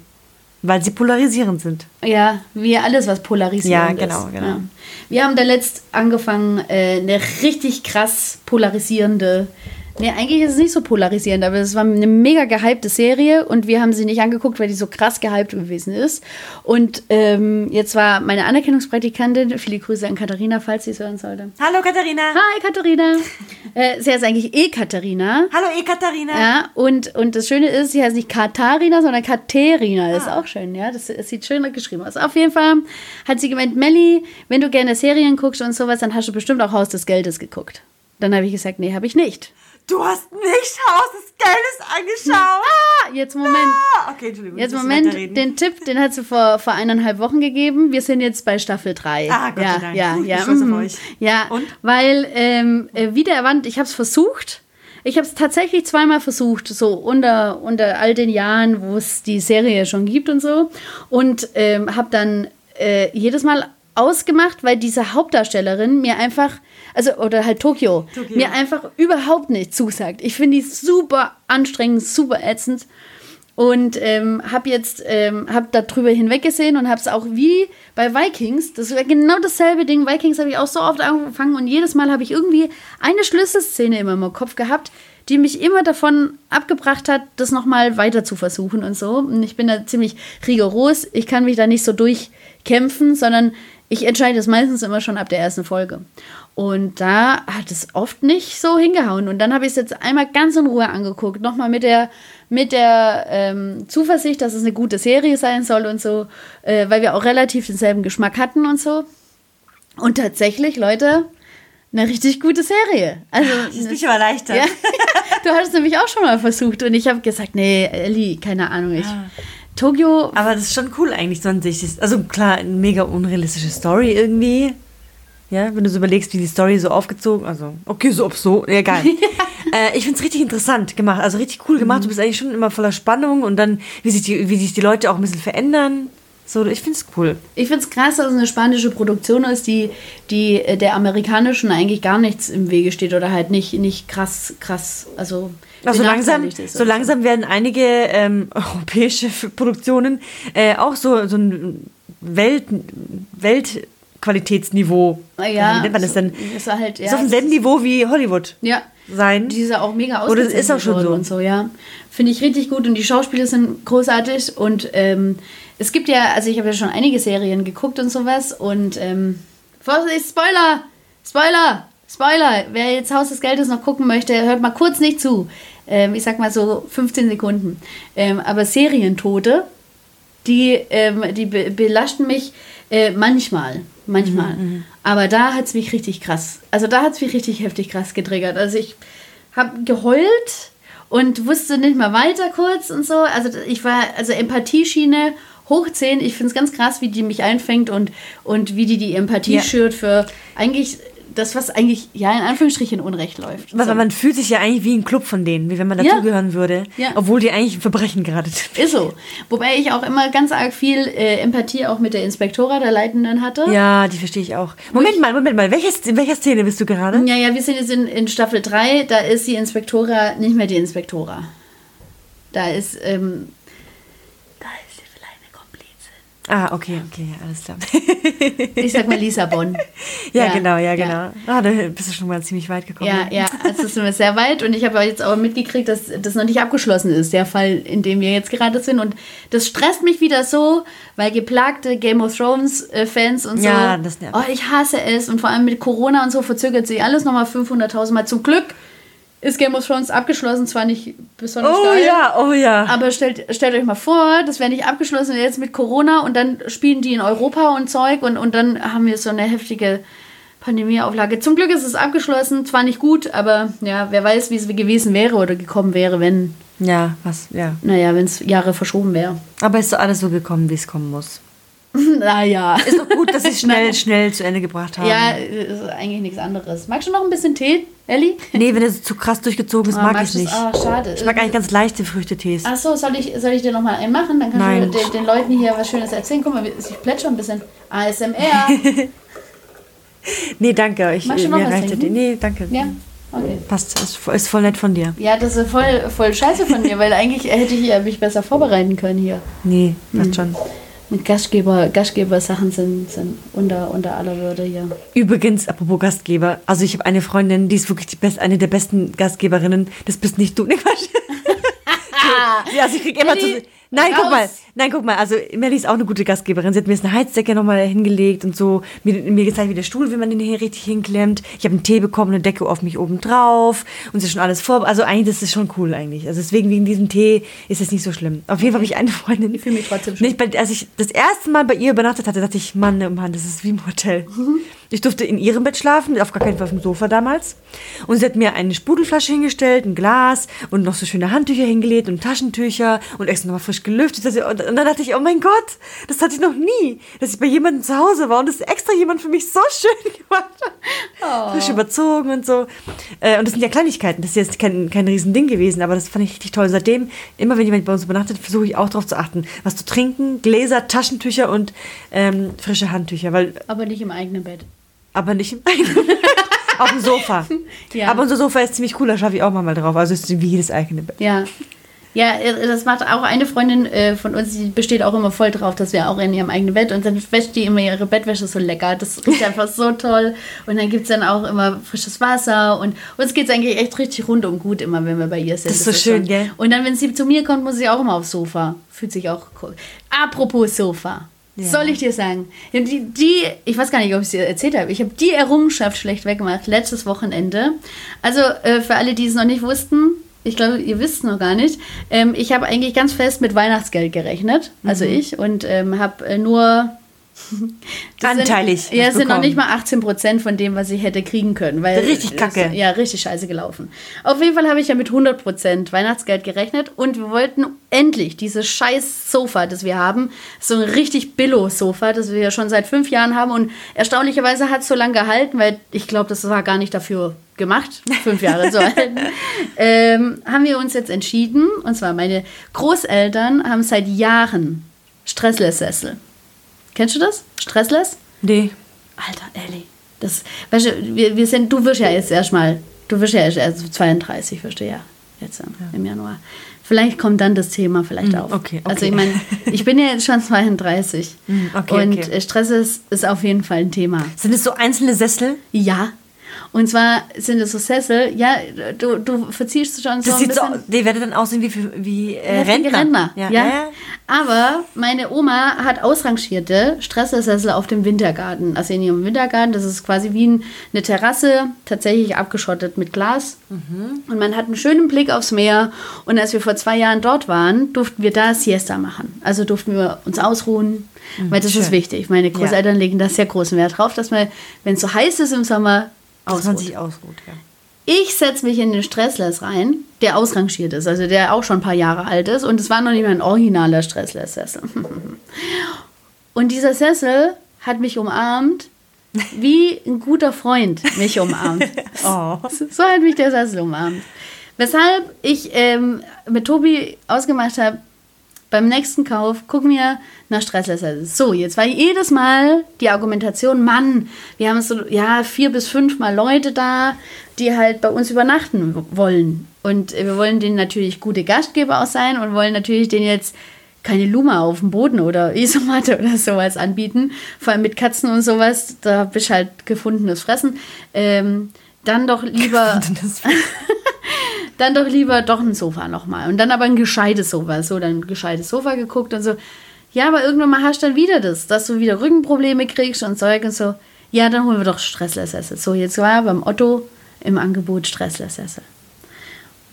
Weil sie polarisierend sind. Ja, wie alles, was polarisiert Ja, ist. genau, genau. Ja. Wir haben da letzt angefangen, äh, eine richtig krass polarisierende. Nee, eigentlich ist es nicht so polarisierend, aber es war eine mega gehypte Serie und wir haben sie nicht angeguckt, weil die so krass gehypt gewesen ist. Und ähm, jetzt war meine Anerkennungspraktikantin, viele Grüße an Katharina, falls sie es hören sollte. Hallo Katharina. Hi Katharina. äh, sie heißt eigentlich eh Katharina. Hallo eh Katharina. Ja, und, und das Schöne ist, sie heißt nicht Katharina, sondern Katerina. Das ist auch schön, ja. Das, das sieht schön geschrieben aus. Auf jeden Fall hat sie gemeint, Melli, wenn du gerne Serien guckst und sowas, dann hast du bestimmt auch Haus des Geldes geguckt. Dann habe ich gesagt, nee, habe ich nicht. Du hast nicht Haus des Geldes angeschaut. Ah, jetzt Moment. Ah, okay, Entschuldigung. Jetzt Moment, den Tipp, den hat sie vor, vor eineinhalb Wochen gegeben. Wir sind jetzt bei Staffel 3. Ah, Gott ja, sei Dank. Ja, ja, ich mhm. euch. ja, Und? weil ähm, äh, wieder erwandt, ich habe es versucht. Ich habe es tatsächlich zweimal versucht, so unter, unter all den Jahren, wo es die Serie schon gibt und so. Und ähm, habe dann äh, jedes Mal ausgemacht, weil diese Hauptdarstellerin mir einfach, also oder halt Tokio, Tokio. mir einfach überhaupt nicht zusagt. Ich finde die super anstrengend, super ätzend und ähm, habe jetzt ähm, hab da drüber hinweggesehen und habe es auch wie bei Vikings, das war genau dasselbe Ding. Vikings habe ich auch so oft angefangen und jedes Mal habe ich irgendwie eine Schlüsselszene immer im Kopf gehabt, die mich immer davon abgebracht hat, das nochmal weiter zu versuchen und so. Und ich bin da ziemlich rigoros. Ich kann mich da nicht so durchkämpfen, sondern ich entscheide es meistens immer schon ab der ersten Folge. Und da hat es oft nicht so hingehauen. Und dann habe ich es jetzt einmal ganz in Ruhe angeguckt. Nochmal mit der, mit der ähm, Zuversicht, dass es eine gute Serie sein soll und so, äh, weil wir auch relativ denselben Geschmack hatten und so. Und tatsächlich, Leute, eine richtig gute Serie. Also, Jetzt bin ich aber leichter. ja, du hast es nämlich auch schon mal versucht. Und ich habe gesagt, nee, Elli, keine Ahnung. Ich, Tokio Aber das ist schon cool eigentlich so an sich. Also klar, eine mega unrealistische Story irgendwie. Ja, wenn du so überlegst, wie die Story so aufgezogen, also okay, so ob so, egal. äh, ich finde es richtig interessant gemacht, also richtig cool gemacht. Du bist eigentlich schon immer voller Spannung und dann, wie sich die, wie sich die Leute auch ein bisschen verändern. So, ich finde es cool. Ich finde es krass, dass es eine spanische Produktion ist, die, die äh, der amerikanischen eigentlich gar nichts im Wege steht oder halt nicht, nicht krass, krass, also. Also langsam, ist so langsam werden einige ähm, europäische Produktionen äh, auch so, so ein Welt, Weltqualitätsniveau. Ja, wie nennt man das denn? Ist halt, ja, ist auf demselben Niveau wie Hollywood Ja. sein. Die ist ja auch mega Oder ist auch schon so. und so, ja. Finde ich richtig gut und die Schauspieler sind großartig und ähm, es gibt ja, also ich habe ja schon einige Serien geguckt und sowas und ähm, Vorsicht, Spoiler! Spoiler! Spoiler, wer jetzt Haus des Geldes noch gucken möchte, hört mal kurz nicht zu. Ähm, ich sag mal so 15 Sekunden. Ähm, aber Serientote, die, ähm, die be belasten mich äh, manchmal. Manchmal. Mhm, aber da hat es mich richtig krass. Also da hat es mich richtig heftig krass getriggert. Also ich habe geheult und wusste nicht mal weiter kurz und so. Also ich war, also Empathieschiene hoch 10. Ich finde es ganz krass, wie die mich einfängt und, und wie die die Empathie Ja. schürt für eigentlich das, was eigentlich, ja, in Anführungsstrichen Unrecht läuft. Weil So. man fühlt sich ja eigentlich wie ein Club von denen, wie wenn man Ja. dazugehören würde, Ja. obwohl die eigentlich ein Verbrechen gerade tun. Ist so. Wobei ich auch immer ganz arg viel äh, Empathie auch mit der Inspektora, der Leitenden hatte. Ja, die verstehe ich auch. Moment mal, Moment mal, welche, in welcher Szene bist du gerade? Ja, ja, wir sind jetzt in, in Staffel 3, da ist die Inspektora nicht mehr die Inspektora. Da ist, ähm, da ist sie vielleicht eine Komplizin. Ah, okay, okay, ja, alles klar. Ich sag mal Lissabon. ja, genau, ja, genau. Ah, da bist du schon mal ziemlich weit gekommen. Ja, ja, also sind wir sehr weit und ich habe jetzt aber mitgekriegt, dass das noch nicht abgeschlossen ist, der Fall, in dem wir jetzt gerade sind. Und das stresst mich wieder so, weil geplagte Game of Thrones äh, Fans und so. Ja, das nervt. Oh, ich hasse es und vor allem mit Corona und so verzögert sich alles nochmal 500.000 Mal. Zum Glück ist Game of Thrones abgeschlossen, zwar nicht besonders Oh geil. ja, oh ja. Aber stellt, stellt euch mal vor, das wäre nicht abgeschlossen jetzt mit Corona und dann spielen die in Europa und Zeug und, und dann haben wir so eine heftige Pandemieauflage. Zum Glück ist es abgeschlossen, zwar nicht gut, aber ja, wer weiß, wie es gewesen wäre oder gekommen wäre, wenn, Ja, was, ja. naja, wenn es Jahre verschoben wäre. Aber ist so alles so gekommen, wie es kommen muss. naja. Ist doch gut, dass es schnell, schnell zu Ende gebracht haben. Ja, ist eigentlich nichts anderes. Magst du noch ein bisschen Tee, Elli? Nee, wenn es zu krass durchgezogen ist, Ah, mag ich du's? nicht. Ah, schade. Ich mag eigentlich ganz leichte Früchtetees. Ach so, soll ich, soll ich dir noch mal einen machen? Dann kannst Nein. du den, den Leuten hier was Schönes erzählen. Guck mal, ich plätscher ein bisschen. ASMR. Nee, danke. Ich, Magst du noch mir was reicht trinken? Tee. Nee, danke. ja, okay. Passt, ist, voll- nett von dir. Ja, das ist voll, voll scheiße von mir, weil eigentlich hätte ich mich besser vorbereiten können hier. Nee, passt Hm. schon. Mit Gastgeber, Gastgeber-Sachen sind, sind unter, unter aller Würde hier. Übrigens, apropos Gastgeber, also ich habe eine Freundin, die ist wirklich die best, eine der besten Gastgeberinnen. Das bist nicht du, ne Quatsch. ja, also ich krieg immer zu. Nein, guck raus. mal, nein, guck mal, also Melli ist auch eine gute Gastgeberin. Sie hat mir jetzt eine Heizdecke nochmal hingelegt und so, mir, mir gezeigt, wie der Stuhl, wie man den hier richtig hinklemmt. Ich habe einen Tee bekommen, eine Decke auf mich oben drauf und sie ist schon alles vor. Also eigentlich, das ist schon cool eigentlich. Also deswegen, wegen diesem Tee ist es nicht so schlimm. Auf jeden Fall habe ich eine Freundin. Ich fühle mich trotzdem schon. Nicht, als ich das erste Mal bei ihr übernachtet hatte, dachte ich, Mann, oh Mann, das ist wie im Hotel. Ich durfte in ihrem Bett schlafen, auf gar keinen Fall auf dem Sofa damals. Und sie hat mir eine Sprudelflasche hingestellt, ein Glas und noch so schöne Handtücher hingelegt und Taschentücher und extra nochmal frisch gelüftet. dass sie- Und dann dachte ich, oh mein Gott, das hatte ich noch nie, dass ich bei jemandem zu Hause war und das extra jemand für mich so schön gemacht hat. Frisch überzogen und so. Äh, Und das sind ja Kleinigkeiten, das ist jetzt kein, kein Riesending gewesen, aber das fand ich richtig toll. Seitdem, immer wenn jemand bei uns übernachtet, versuche ich auch darauf zu achten, was zu trinken, Gläser, Taschentücher und ähm, frische Handtücher, weil Aber nicht im eigenen Bett. aber nicht im eigenen Bett. Auf dem Sofa. Ja. Aber unser Sofa ist ziemlich cool, da schaffe ich auch mal drauf. Also ist wie jedes eigene Bett. Ja. Ja, äh, das macht auch eine Freundin äh, von uns, die besteht auch immer voll drauf, dass wir auch in ihrem eigenen Bett und dann wäscht die immer ihre Bettwäsche so lecker. Das riecht einfach so toll. Und dann gibt es dann auch immer frisches Wasser und uns geht es eigentlich echt richtig rundum gut immer, wenn wir bei ihr sind. Das ist so schön, schon- gell? Und dann, wenn sie zu mir kommt, muss sie auch immer aufs Sofa. Fühlt sich auch cool. Apropos Sofa. Ja. Soll ich dir sagen? Die, die, ich weiß gar nicht, ob ich es dir erzählt habe. Ich habe die Errungenschaft schlecht weggemacht, letztes Wochenende. Also äh, für alle, die es noch nicht wussten, ich glaube, ihr wisst es noch gar nicht. Ähm, ich habe eigentlich ganz fest mit Weihnachtsgeld gerechnet, also ich, und ähm, habe äh, nur. Anteilig Sind, ja, sind noch nicht mal 18 Prozent von dem, was ich hätte kriegen können. Weil Richtig kacke. Ja, richtig scheiße gelaufen. Auf jeden Fall habe ich ja mit 100 Prozent Weihnachtsgeld gerechnet und wir wollten endlich dieses scheiß Sofa, das wir haben, so ein richtig Billo-Sofa, das wir ja schon seit fünf Jahren haben und erstaunlicherweise hat es so lange gehalten, weil ich glaube, das war gar nicht dafür gemacht, fünf Jahre zu halten, ähm, haben wir uns jetzt entschieden, und zwar meine Großeltern haben seit Jahren Stressless-Sessel. Kennst du das? Stressless? Nee. Alter, Ellie. Das, weißt du, wir, wir sind, du wirst ja jetzt erstmal, du wirst ja erst also 32, wirst du ja jetzt im, im Januar. Vielleicht kommt dann das Thema vielleicht Mm, auf. okay, Also okay. ich meine, ich bin ja jetzt schon 32 Mm, okay, und okay. Stress ist, ist auf jeden Fall ein Thema. Sind es so einzelne Sessel? Ja. Und zwar sind es so Sessel, ja, du, du verziehst schon so Das ein sieht so, bisschen... die werden dann aussehen wie, wie äh, Rentner. Rentner. Ja, Ja, ja. Aber meine Oma hat ausrangierte Stressersessel auf dem Wintergarten. Also in ihrem Wintergarten, das ist quasi wie eine Terrasse, tatsächlich abgeschottet mit Glas. Und man hat einen schönen Blick aufs Meer. Und als wir vor zwei Jahren dort waren, durften wir da Siesta machen. Also durften wir uns ausruhen, weil das schön. ist wichtig. Meine Großeltern legen da sehr großen Wert drauf, dass man, wenn es so heiß ist im Sommer, Dass man ausruht. sich ausruht, ja. Ich setze mich in den Stressless rein, der ausrangiert ist, also der auch schon ein paar Jahre alt ist. Und es war noch nicht mal ein originaler Stressless-Sessel. Und dieser Sessel hat mich umarmt, wie ein guter Freund mich umarmt. Oh. So hat mich der Sessel umarmt. Weshalb ich ähm, mit Tobi ausgemacht habe, beim nächsten Kauf, guck mir nach Stressless-Sessel. So, jetzt war jedes Mal die Argumentation, Mann, wir haben so, ja, vier bis fünf Mal Leute da, die halt bei uns übernachten wollen. Und wir wollen denen natürlich gute Gastgeber auch sein und wollen natürlich denen jetzt keine Luma auf dem Boden oder Isomatte oder sowas anbieten. Vor allem mit Katzen und sowas, da bist halt gefundenes Fressen. Ähm, dann doch lieber dann doch lieber doch ein Sofa nochmal. Und dann aber ein gescheites Sofa. So, dann ein gescheites Sofa geguckt und so. Ja, aber irgendwann mal hast du dann wieder das, dass du wieder Rückenprobleme kriegst und Zeug und so. Ja, dann holen wir doch Stressless-Sessel. So, jetzt war beim Otto im Angebot Stressless-Sessel.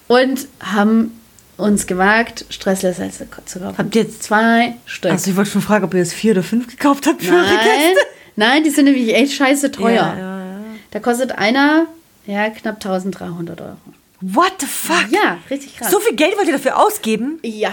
Und haben uns gewagt, Stressless-Sessel zu kaufen. Habt ihr jetzt- zwei Stück? Also ich wollte schon fragen, ob ihr jetzt vier oder fünf gekauft habt für eure Nein, Gäste. nein, die sind nämlich echt scheiße teuer. Ja, ja, ja. Da kostet einer, ja, knapp 1300 Euro. What the fuck? Ja, richtig krass. So viel Geld wollt ihr dafür ausgeben? ja,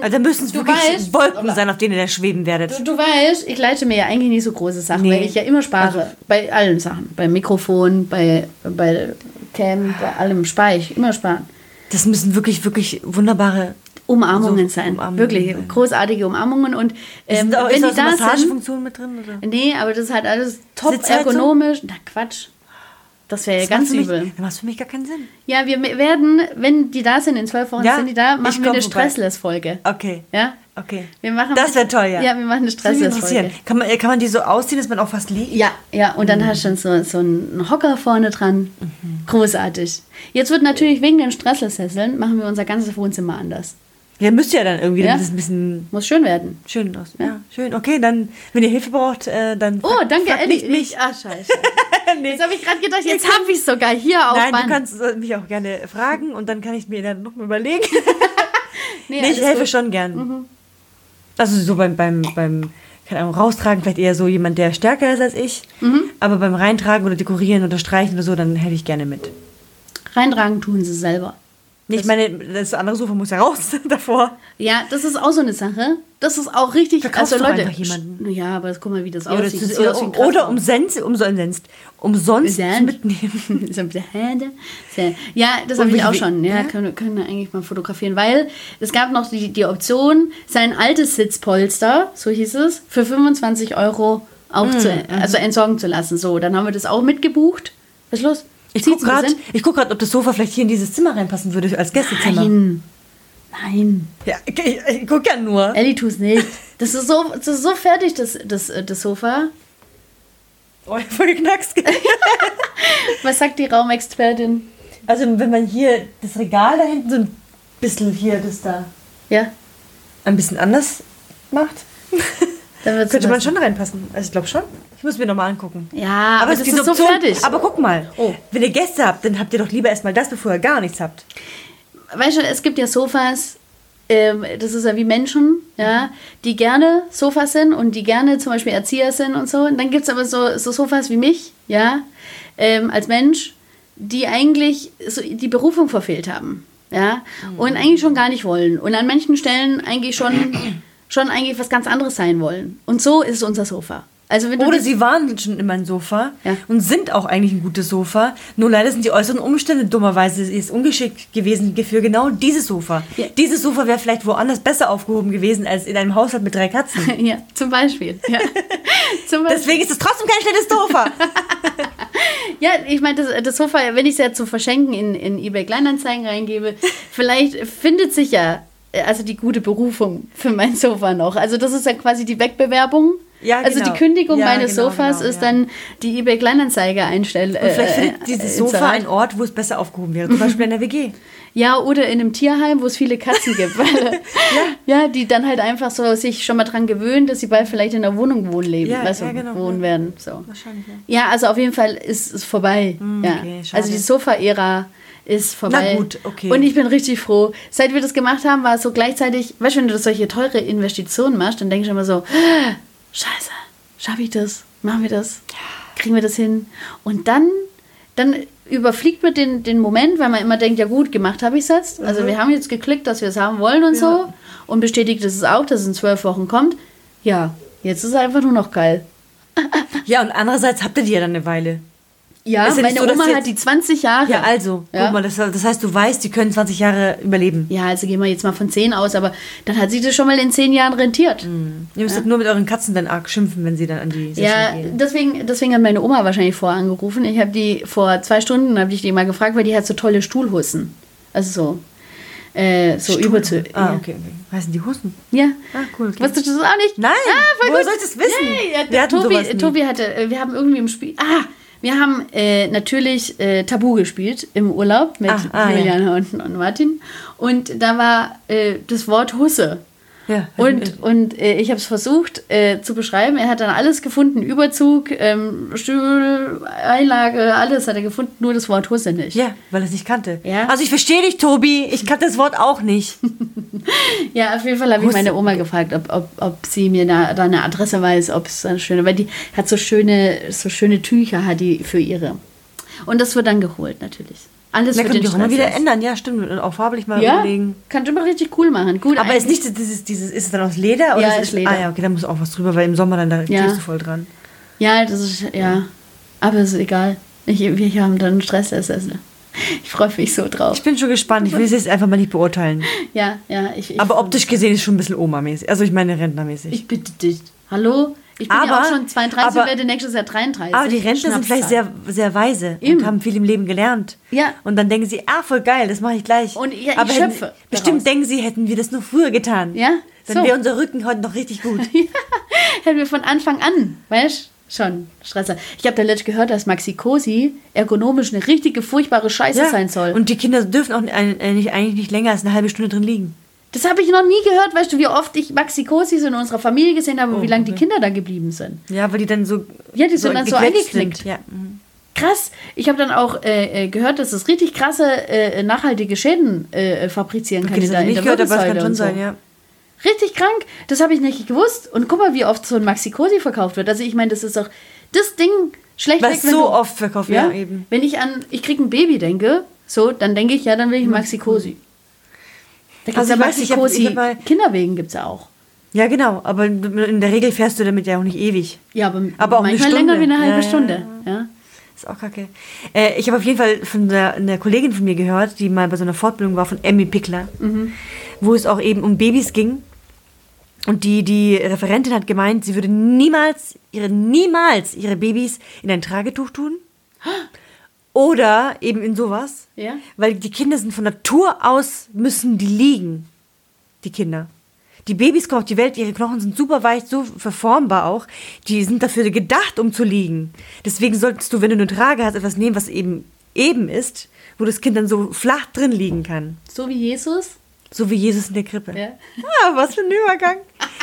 Also da müssen es wirklich weißt, Wolken aber- sein, auf denen ihr da schweben werdet. Du, du weißt, ich leite mir ja eigentlich nicht so große Sachen, Nee. weil ich ja immer spare. bei allen Sachen. Beim Mikrofon, bei, bei Cam, bei allem spare ich. Immer sparen. Das müssen wirklich, wirklich wunderbare. Umarmungen So, sein. Umarmungen Wirklich. sein. Großartige Umarmungen. Und ähm, sind auch, wenn ist die da so da sind. Massagefunktion mit drin? Oder? Nee, aber das ist halt alles top Sitzheizung? ergonomisch. Na Quatsch. Das wäre ja ganz für mich, übel. Das macht für mich gar keinen Sinn. Ja, wir werden, wenn die da sind, in zwölf Wochen Ja, sind die da, machen wir eine. Stressless-Folge. Okay. Ja? Okay. Wir machen Das wäre toll, ja. Ja, wir machen eine. Stressless-Folge. Kann man, kann man die so ausziehen, dass man auch fast liegt? Ja, ja, und dann hast du dann so, so einen Hocker vorne dran. Großartig. Jetzt wird natürlich wegen den Stressless-Sesseln, machen wir unser ganzes Wohnzimmer anders. Ja, müsst ihr ja dann irgendwie, Ja. ein bisschen Muss schön werden. schön aus. Ja, schön. Okay, dann, wenn ihr Hilfe braucht, äh, dann. Oh, fragt- danke, Elli. nicht mich. Ah, scheiße. nee. Jetzt habe ich gerade gedacht, jetzt habe ich es sogar hier auf Nein, Band. du kannst äh, mich auch gerne fragen und dann kann ich mir dann noch mal überlegen. nee, nee, ich helfe gut. schon gern. Also so beim, beim, beim, keine Ahnung, raustragen vielleicht eher so jemand, der stärker ist als ich. Aber beim Reintragen oder Dekorieren oder Streichen oder so, dann helfe ich gerne mit. Reintragen tun sie selber. Ich meine, das andere Sofa muss ja raus davor. Ja, das ist auch so eine Sache. Das ist auch richtig. Verkaufst also Leute, jemanden. Ja, aber guck mal, wie das Ja, oder, aussieht. Das zu- sieht aus oder, oder umsonst, umsonst, umsonst zu Umsonst. mitnehmen. Ja, das habe ich auch schon. Ja, ja? können, können wir eigentlich mal fotografieren, weil es gab noch die, die Option, sein altes Sitzpolster, so hieß es, für 25 Euro aufzu Mhm, also entsorgen zu lassen. So, dann haben wir das auch mitgebucht. Was ist los? Ich gucke gerade, guck grad, ob das Sofa vielleicht hier in dieses Zimmer reinpassen würde als Gästezimmer. Nein. Nein. Ja, ich, ich, gucke ja nur. Ellie, tu's nicht. Das ist so, das ist so fertig, das, das, das Sofa. Oh, ich voll geknackst. Was sagt die Raumexpertin? Also wenn man hier das Regal da hinten so ein bisschen hier das da Ja, ein bisschen anders macht, dann könnte man schon reinpassen. Also ich glaube schon. Ich muss mir nochmal angucken. Ja, aber, es das gibt ist so fertig. Aber guck mal, Oh. wenn ihr Gäste habt, dann habt ihr doch lieber erstmal das, bevor ihr gar nichts habt. weißt du, es gibt ja Sofas, ähm, das ist ja wie Menschen, ja, die gerne Sofas sind und die gerne zum Beispiel Erzieher sind und so. Und dann gibt es aber so, so Sofas wie mich, ja, ähm, als Mensch, die eigentlich so die Berufung verfehlt haben, ja, und eigentlich schon gar nicht wollen. Und an manchen Stellen eigentlich schon, schon eigentlich was ganz anderes sein wollen. Und so ist unser Sofa. Also wenn Oder sie waren schon immer ein Sofa Ja. und sind auch eigentlich ein gutes Sofa. Nur leider sind die äußeren Umstände dummerweise ist ungeschickt gewesen für genau dieses Sofa. Ja. Dieses Sofa wäre vielleicht woanders besser aufgehoben gewesen als in einem Haushalt mit drei Katzen. ja, zum Beispiel. Ja. zum Beispiel. Deswegen ist es trotzdem kein schlechtes Sofa. Ja, ich meine, das, das Sofa, wenn ich es ja zum Verschenken in, in eBay Kleinanzeigen reingebe, vielleicht findet sich ja äh, also die gute Berufung für mein Sofa noch. Also das ist ja quasi die Wegbewerbung. Ja, Also genau. die Kündigung Ja, meines genau, Sofas genau, ist ja. dann die eBay Kleinanzeige einstellen. Und vielleicht äh, findet äh, dieses äh, Sofa einen Ort, wo es besser aufgehoben wäre. Zum Beispiel in der WG. Ja, oder in einem Tierheim, wo es viele Katzen gibt. Weil, ja. die dann halt einfach so sich schon mal dran gewöhnen, dass sie bald vielleicht in der Wohnung wohnen leben, Ja, du, ja, genau, wohnen ja. werden. So. Wahrscheinlich, ja. Ja, also auf jeden Fall ist es vorbei. ja. okay, also die Sofa-Ära ist vorbei. Na gut, okay. Und ich bin richtig froh. Seit wir das gemacht haben, war es so gleichzeitig, weißt du, wenn du solche teure Investitionen machst, dann denkst du immer so, "Ah, scheiße, schaffe ich das? Machen wir das? Kriegen wir das hin? Und dann, dann überfliegt man den, den Moment, weil man immer denkt, ja gut, gemacht habe ich es jetzt. Also wir haben jetzt geklickt, dass wir es haben wollen und so. Und bestätigt es auch, dass es in zwölf Wochen kommt. Ja, jetzt ist es einfach nur noch geil. Ja, und andererseits habt ihr die ja dann eine Weile. Ja, Ist ja meine so, Oma hat die 20 Jahre. Ja, also, Ja. guck mal, das, das heißt, du weißt, die können 20 Jahre überleben. Ja, also gehen wir jetzt mal von 10 aus, aber dann hat sich das schon mal in 10 Jahren rentiert. Ihr müsstet nur mit euren Katzen dann arg schimpfen, wenn sie dann an die Session Ja, gehen. deswegen, deswegen hat meine Oma wahrscheinlich vorher angerufen. Ich habe die vor zwei Stunden habe ich die mal gefragt, weil die hat so tolle Stuhlhussen. Also so, äh, so Stuhl- über zu. Ah, ja. okay, okay. Heißen die Hussen? Ja. Ah, cool. Okay. Wusstest du das auch nicht? Nein, ah, voll woher gut. sollst du es wissen? Nee, ja, Wir Tobi. Tobi hatte, äh, wir haben irgendwie im Spiel, ah, wir haben äh, natürlich äh, Tabu gespielt im Urlaub mit Ah, ah, ja. Und, und Martin. Und da war äh, das Wort Husse. Ja, Und, und äh, ich habe es versucht äh, zu beschreiben. Er hat dann alles gefunden: Überzug, ähm, Stuhl, Einlage, alles hat er gefunden, nur das Wort Husse nicht. Ja, weil er es nicht kannte. Ja. Also ich verstehe dich, Tobi. Ich kannte das Wort auch nicht. Ja, auf jeden Fall habe ich meine Oma gefragt, ob, ob, ob sie mir da, da eine Adresse weiß, ob es eine schöne, weil die hat so schöne, so schöne Tücher hat die für ihre. Und das wird dann geholt natürlich. Alles für können den die auch mal wieder ändern. Ja, stimmt. Und auch farblich mal Ja, überlegen. kann schon mal richtig cool machen. Gut, Aber ist nicht dieses, dieses, ist es dann aus Leder? Oder Ja, ist ist Leder. Ah ja, okay, da muss auch was drüber, weil im Sommer dann da Ja. du voll dran. Ja, das ist, ja. Aber ist egal. Ich, wir haben dann Stress essen. Ich freue mich so drauf. Ich bin schon gespannt. Ich will es jetzt einfach mal nicht beurteilen. Ja, ja, ich. ich Aber optisch gesehen ist schon ein bisschen Oma-mäßig. Also ich meine Rentnermäßig. Ich bitte dich. Hallo? Ich bin ja Aber- auch schon 32 aber- und werde nächstes Jahr 33. Aber die Rentner sind vielleicht sehr, sehr weise Eben. und haben viel im Leben gelernt. Ja. Und dann denken sie, ah, voll geil, das mache ich gleich. Und ja, ich Aber hätten, schöpfe bestimmt daraus. denken sie, hätten wir das nur früher getan. Ja, Dann so. wäre unser Rücken heute noch richtig gut. Hätten wir von Anfang an, weißt Schon, Stresser. Ich habe da letztens gehört, dass Maxi Cosi ergonomisch eine richtige, furchtbare Scheiße sein soll. Und die Kinder dürfen auch eigentlich nicht länger als eine halbe Stunde drin liegen. Das habe ich noch nie gehört. Weißt du, wie oft ich Maxi Cosis in unserer Familie gesehen habe und Oh, wie lange die. Kinder da geblieben sind. Ja, weil die dann so. Ja, die sind dann so eingeknickt. sind. Ja. mhm. Krass. Ich habe dann auch äh, äh, gehört, dass es richtig krasse, äh, nachhaltige Schäden äh, fabrizieren kann Okay, das in der, habe ich in nicht gehört, aber es kann schon so. sein, ja. Richtig krank. Das habe ich nicht gewusst. Und guck mal, wie oft so ein Maxi Cosi verkauft wird. Also ich meine, das ist doch das Ding schlecht Was wenn so du, oft verkauft, ja, eben. Wenn ich an, ich krieg ein Baby denke, so, dann denke ich, ja, dann will ich ein Maxi Cosi. Da Also ja ich weiß, Maxi ich hab- ich Cosi. hab mal- Kinderwegen gibt es ja auch. Ja, genau. Aber in der Regel fährst du damit ja auch nicht ewig. Ja, aber, Aber auch manchmal länger wie eine halbe Ja, ja, Stunde. Ja, Ist auch kacke. Äh, ich habe auf jeden Fall von der, einer Kollegin von mir gehört, die mal bei so einer Fortbildung war von Emmy Pickler, wo es auch eben um Babys ging. Und die, die Referentin hat gemeint, sie würde niemals ihre, niemals ihre Babys in ein Tragetuch tun. Oder eben in sowas. Ja. Weil die Kinder sind von Natur aus, müssen die liegen. Die Kinder. Die Babys kommen auf die Welt, ihre Knochen sind super weich, so verformbar auch. Die sind dafür gedacht, um zu liegen. Deswegen solltest du, wenn du eine Trage hast, etwas nehmen, was eben eben ist, wo das Kind dann so flach drin liegen kann. So wie Jesus. So wie Jesus in der Krippe. Ja. Ah, was für ein Übergang.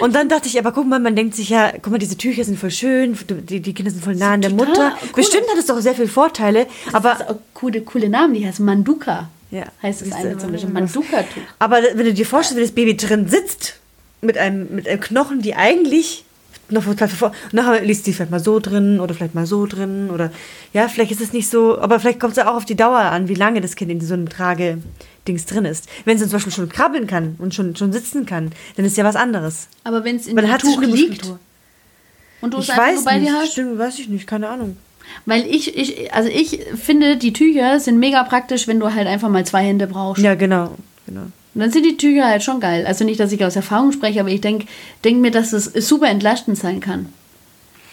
Und dann dachte ich, aber guck mal, man denkt sich ja, guck mal, diese Tücher sind voll schön, die, die Kinder sind voll nah an der Mutter. cool. Bestimmt hat es doch sehr viele Vorteile, aber Das ist auch coole, coole Namen, die heißt Manduka. Ja. Heißt Siehst eine zum Beispiel. Manduka-Tuch. Aber wenn du dir vorstellst, wie das Baby drin sitzt, mit einem, mit einem Knochen, die eigentlich noch total vor, nachher liest die vielleicht mal so drin oder vielleicht mal so drin oder ja, vielleicht ist es nicht so, aber vielleicht kommt es ja auch auf die Dauer an, wie lange das Kind in so einem Tragedings drin ist. Wenn es zum Beispiel schon krabbeln kann und schon, schon sitzen kann, dann ist ja was anderes. Aber wenn es in hat Tuch liegt und du es Ich einfach weiß nur bei nicht, dir hast. stimmt, weiß ich nicht, keine Ahnung. Weil ich, ich, also ich finde, die Tücher sind mega praktisch, wenn du halt einfach mal zwei Hände brauchst. Ja, genau, genau. Und dann sind die Tücher halt schon geil. Also nicht, dass ich aus Erfahrung spreche, aber ich denke denk mir, dass es super entlastend sein kann.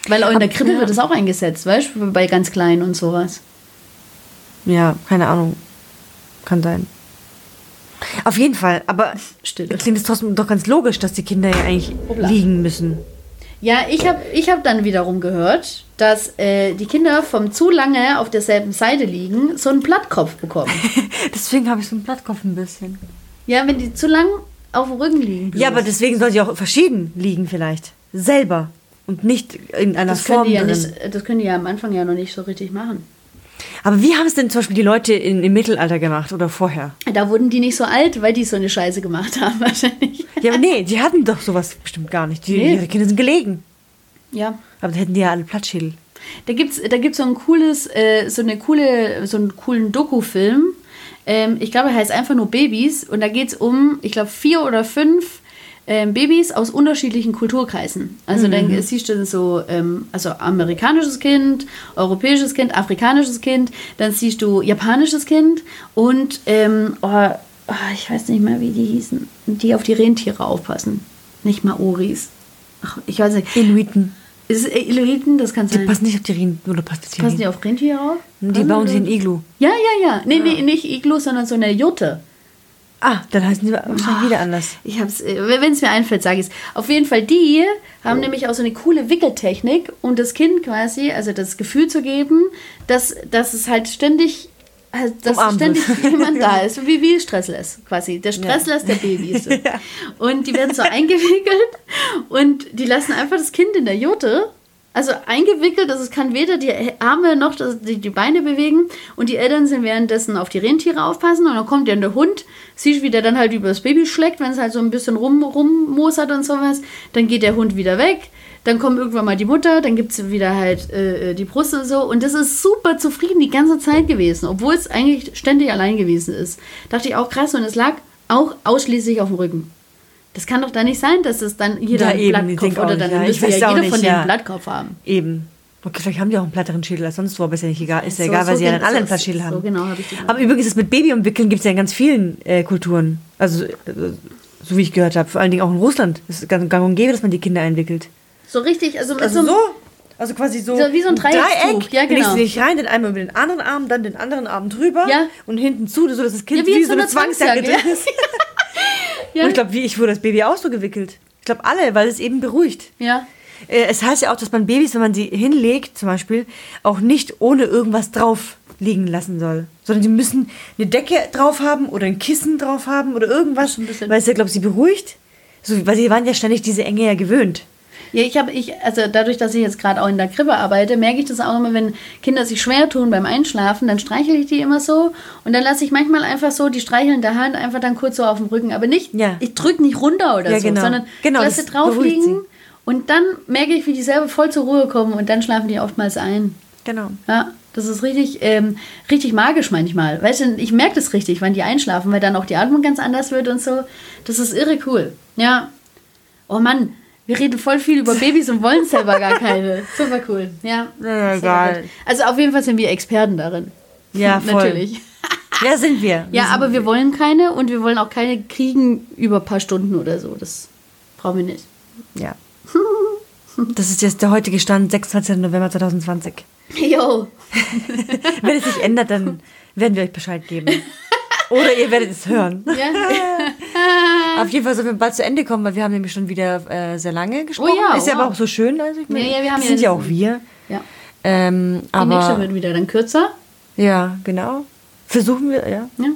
Weil auch in der Krippe ja. wird es auch eingesetzt, weißt du, bei ganz Kleinen und sowas. Ja, keine Ahnung. Kann sein. Auf jeden Fall, aber Stille. klingt es trotzdem doch ganz logisch, dass die Kinder ja eigentlich Hoppla. liegen müssen. Ja, ich habe ich hab dann wiederum gehört, dass äh, die Kinder vom zu lange auf derselben Seite liegen, so einen Plattkopf bekommen. Deswegen habe ich so einen Plattkopf ein bisschen. Ja, wenn die zu lang auf dem Rücken liegen. Ja, aber deswegen soll sie auch verschieden liegen vielleicht. Selber. Und nicht in einer das Form ja drin. nicht, das können die ja am Anfang ja noch nicht so richtig machen. Aber wie haben es denn zum Beispiel die Leute in, im Mittelalter gemacht oder vorher? Da wurden die nicht so alt, weil die so eine Scheiße gemacht haben, wahrscheinlich. Ja, aber nee, die hatten doch sowas bestimmt gar nicht. Die, Nee. Ihre Kinder sind gelegen. Ja. Aber dann hätten die ja alle Plattschädel. Da gibt's, da gibt's so ein cooles, äh, so eine coole, so einen coolen Doku-Film. Ähm, ich glaube, er heißt einfach nur Babys. Und da geht's um, ich glaube, vier oder fünf ähm, Babys aus unterschiedlichen Kulturkreisen. Also dann siehst du so, ähm, also amerikanisches Kind, europäisches Kind, afrikanisches Kind, dann siehst du japanisches Kind und ähm, oh, oh, ich weiß nicht mehr, wie die hießen, die auf die Rentiere aufpassen. Nicht Maoris. Ach, ich weiß nicht. Inuiten. Ist es Inuiten? Das kann Die sein. passen nicht auf die Rien. Oder passt das hier Passen die auf Rentiere auf? Die Passen bauen die- sich ein Iglu. Ja, ja, ja. Nee, nee, nicht Iglu, sondern so eine Jute. Ah, dann heißen die wahrscheinlich wieder anders. Ich hab's, wenn es mir einfällt, sage ich es. Auf jeden Fall, die haben nämlich auch so eine coole Wickeltechnik, um das Kind quasi, also das Gefühl zu geben, dass, dass es halt ständig, also dass Umarmt ständig wird. jemand da ist, wie, Stressless quasi. Der Stressless der Babys. Und die werden so eingewickelt und die lassen einfach das Kind in der Jute. Also eingewickelt, also es kann weder die Arme noch die, die Beine bewegen und die Eltern sind währenddessen auf die Rentiere aufpassen und dann kommt dann der Hund, siehst wie der dann halt über das Baby schlägt, wenn es halt so ein bisschen rum, rummosert und sowas, dann geht der Hund wieder weg, dann kommt irgendwann mal die Mutter, dann gibt es wieder halt äh, die Brust und so und das ist super zufrieden die ganze Zeit gewesen, obwohl es eigentlich ständig allein gewesen ist. Dachte ich auch krass und es lag auch ausschließlich auf dem Rücken. Das kann doch da nicht sein, dass es dann jeder Ja, einen Blattkopf oder dann ja, müsste ja jeder nicht, von denen ja. einen Blattkopf haben. Eben. Okay, vielleicht haben die auch einen platteren Schädel als sonst wo, aber ist ja nicht egal. Ist ja So- egal, weil so sie ja dann alle einen so- Plattschädel so haben. genau habe ich die Aber übrigens, das mit Baby umwickeln gibt es ja in ganz vielen äh, Kulturen. Also, äh, so wie ich gehört habe. Vor allen Dingen auch in Russland. Es ist gang gang und gäbe, dass man die Kinder einwickelt. So richtig, also mit Also so, so? Also quasi so, So wie so ein Dreieckstuch. Ja, Dann legst genau. du dich rein, den einmal über den anderen Arm, dann den anderen Arm drüber Ja. und hinten zu, so dass das Kind Ja, wie wie, so eine Zwangsjacke drin ist. Ja. Und ich glaube, wie ich wurde das Baby auch so gewickelt. Ich glaube alle, weil es eben beruhigt. ja. Äh, Es heißt ja auch, dass man Babys, wenn man sie hinlegt, zum Beispiel, auch nicht ohne irgendwas drauf liegen lassen soll. Sondern sie müssen eine Decke drauf haben oder ein Kissen drauf haben oder irgendwas, ein weil es ja, glaube ich, sie beruhigt. So, weil sie waren ja ständig diese Enge ja gewöhnt. Ja, ich habe, ich, also dadurch, dass ich jetzt gerade auch in der Krippe arbeite, merke ich das auch immer, wenn Kinder sich schwer tun beim Einschlafen, dann streichle ich die immer so und dann lasse ich manchmal einfach so die streichelnde Hand einfach dann kurz so auf dem Rücken. Aber nicht, Ja. ich drücke nicht runter oder Ja, so, genau. sondern Genau, lasse drauf liegen und dann merke ich, wie die selber voll zur Ruhe kommen und dann schlafen die oftmals ein. Genau. Ja, das ist richtig, ähm, richtig magisch manchmal. Weißt du, ich merke das richtig, wann die einschlafen, weil dann auch die Atmung ganz anders wird und so. Das ist irre cool. Ja. Oh Mann, wir reden voll viel über Babys und wollen selber gar keine. Super cool. Ja. Ja, egal. cool. Also auf jeden Fall sind wir Experten darin. Ja, voll. Natürlich. Ja, sind wir. Ja, aber wir wollen keine und wir wollen auch keine kriegen über ein paar Stunden oder so. Das brauchen wir nicht. Ja. Das ist jetzt der heutige Stand, 26. November 2020. Jo. Wenn es sich ändert, dann werden wir euch Bescheid geben. Oder ihr werdet es hören. Ja. Auf jeden Fall sollen wir bald zu Ende kommen, weil wir haben nämlich schon wieder äh, sehr lange gesprochen. Oh ja, ist ja wow. aber auch so schön. Also ich meine, Ja, ja, wir haben das ja sind ja auch wir. ja. Ähm, Die nächste aber wird wieder dann kürzer. ja, genau. Versuchen wir, ja. Ja.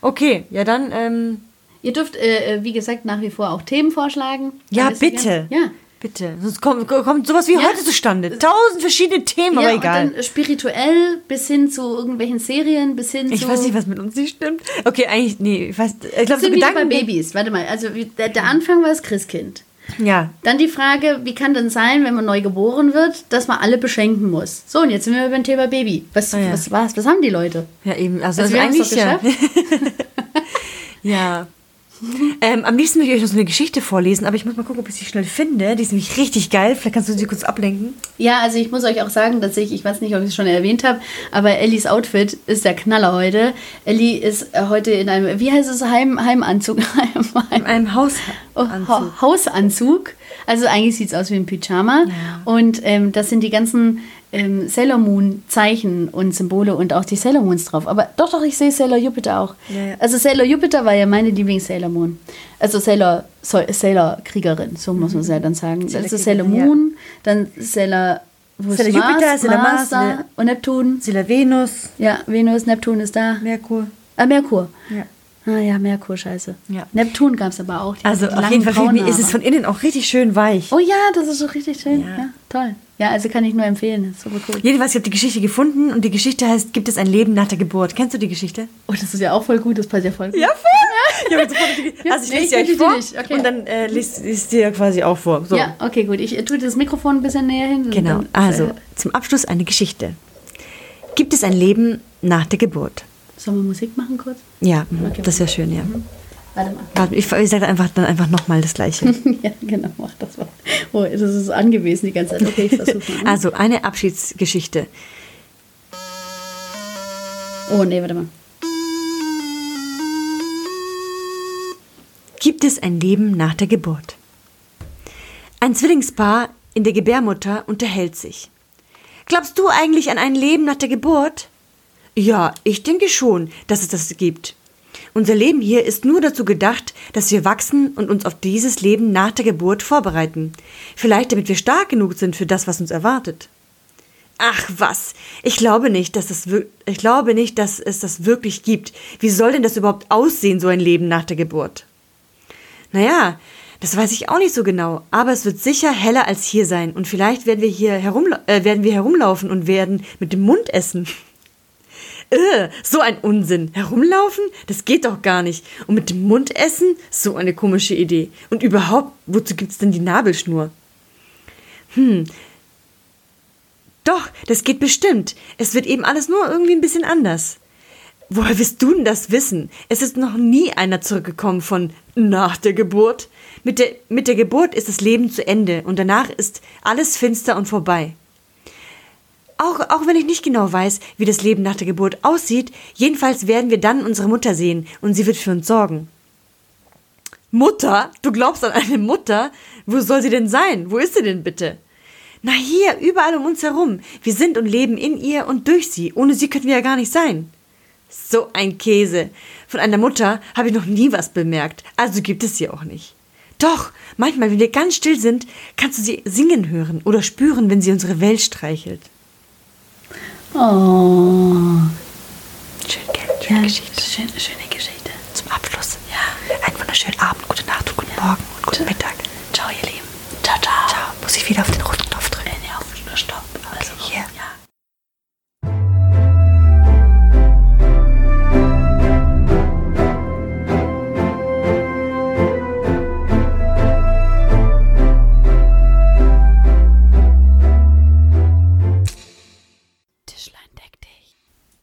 Okay, ja dann, ähm, Ihr dürft, äh, äh, wie gesagt, nach wie vor auch Themen vorschlagen. ja, bitte. Ja. Bitte. Sonst kommt, kommt sowas wie Ja. heute zustande. Tausend verschiedene Themen, aber ja, egal. und dann spirituell bis hin zu irgendwelchen Serien, bis hin Ich zu. weiß nicht, was mit uns nicht stimmt. Okay, eigentlich, nee, ich weiß, ich glaube, so wieder bei Gedanken. Babys. Warte mal, also der, der Anfang war das Christkind. Ja, Dann die Frage, wie kann denn sein, wenn man neu geboren wird, dass man alle beschenken muss? So, und jetzt sind wir beim Thema Baby. Was, Ah, ja. was war's? Was haben die Leute? ja eben. Also, Also wir haben's eigentlich doch ja. ja. Ähm, am liebsten würde ich euch noch so eine Geschichte vorlesen, aber ich muss mal gucken, ob ich sie schnell finde. Die ist nämlich richtig geil. Vielleicht kannst du sie kurz ablenken. Ja, also ich muss euch auch sagen, dass ich, ich weiß nicht, ob ich es schon erwähnt habe, aber Ellis Outfit ist der Knaller heute. Ellie ist äh, heute in einem, wie heißt es, Heim, Heimanzug? Heim, In einem. Oh, ha Hausanzug. Also eigentlich sieht es aus wie ein Pyjama. Und ähm, das sind die ganzen ähm, Sailor Moon Zeichen und Symbole und auch die Sailor Moons drauf. Aber doch, doch, ich sehe Sailor Jupiter auch. Ja, ja. Also Sailor Jupiter war ja meine Lieblings-Sailor Moon. Also Sailor, so, Sailor Kriegerin, so muss man es ja dann sagen. Sailor also Sailor Kriegerin, ja. Moon, dann Sailor, wo Sailor Mars? Jupiter, Sailor Mars, Sailor- und Neptun. Sailor Venus, Ja, Venus, Neptun ist da. Merkur. Ah, Merkur. Ja. Ah ja, Merkur, scheiße. Ja. Neptun gab es aber auch. Also auf jeden Fall ich, braune ist es von innen auch richtig schön weich. Oh ja, das ist so richtig schön. Ja. Ja, toll. Ja, also kann ich nur empfehlen. Das cool. Jedenfalls, ich habe die Geschichte gefunden und die Geschichte heißt, gibt es ein Leben nach der Geburt? Kennst du die Geschichte? Oh, das ist ja auch voll gut. Das passt ja voll gut. Ja, voll. Ja, Ja, also ich nee, lese ich die euch vor nicht. Okay. und dann äh, liest, liest dir quasi auch vor. So. Ja, okay, gut. Ich äh, tue das Mikrofon ein bisschen näher hin. Genau, dann- also äh, zum Abschluss eine Geschichte. Gibt es ein Leben nach der Geburt? Sollen wir Musik machen kurz? Ja, mhm, Okay. das wäre schön, ja. Warte mal. Ich, ich sage einfach dann einfach nochmal das Gleiche. ja, genau, mach das mal. Oh, das ist angewiesen die ganze Zeit. Okay, ich versuche mal. Also eine Abschiedsgeschichte. Oh, nee, warte mal. Gibt es ein Leben nach der Geburt? Ein Zwillingspaar in der Gebärmutter unterhält sich. Glaubst du eigentlich an ein Leben nach der Geburt? Ja, ich denke schon, dass es das gibt. Unser Leben hier ist nur dazu gedacht, dass wir wachsen und uns auf dieses Leben nach der Geburt vorbereiten. Vielleicht damit wir stark genug sind für das, was uns erwartet. Ach was, ich glaube nicht, dass es wir- ich glaube nicht, dass es das wirklich gibt. Wie soll denn das überhaupt aussehen, so ein Leben nach der Geburt? Naja, das weiß ich auch nicht so genau, aber es wird sicher heller als hier sein und vielleicht werden wir hier herumla äh, werden wir herumlaufen und werden mit dem Mund essen. Äh, so ein Unsinn. Herumlaufen? Das geht doch gar nicht. Und mit dem Mund essen? So eine komische Idee. Und überhaupt, wozu gibt's denn die Nabelschnur? Hm. Doch, das geht bestimmt. Es wird eben alles nur irgendwie ein bisschen anders. Woher willst du denn das wissen? Es ist noch nie einer zurückgekommen von nach der Geburt. Mit der, mit der Geburt ist das Leben zu Ende und danach ist alles finster und vorbei. Auch, auch wenn ich nicht genau weiß, wie das Leben nach der Geburt aussieht, jedenfalls werden wir dann unsere Mutter sehen und sie wird für uns sorgen. Mutter? Du glaubst an eine Mutter? Wo soll sie denn sein? Wo ist sie denn bitte? Na hier, überall um uns herum. Wir sind und leben in ihr und durch sie. Ohne sie könnten wir ja gar nicht sein. So ein Käse. Von einer Mutter habe ich noch nie was bemerkt, also gibt es sie auch nicht. Doch, manchmal, wenn wir ganz still sind, kannst du sie singen hören oder spüren, wenn sie unsere Welt streichelt. Oh. Schön, gell? Schöne ja, Geschichte. Schön, schöne Geschichte. Zum Abschluss. Ja. Einen wunderschönen Abend, gute Nacht, und guten ja. Morgen und guten Mittag. Ciao, ihr Lieben. Ciao, ciao. Ciao. Muss ich wieder auf den roten Knopf drücken? Nee, auf den Stopp.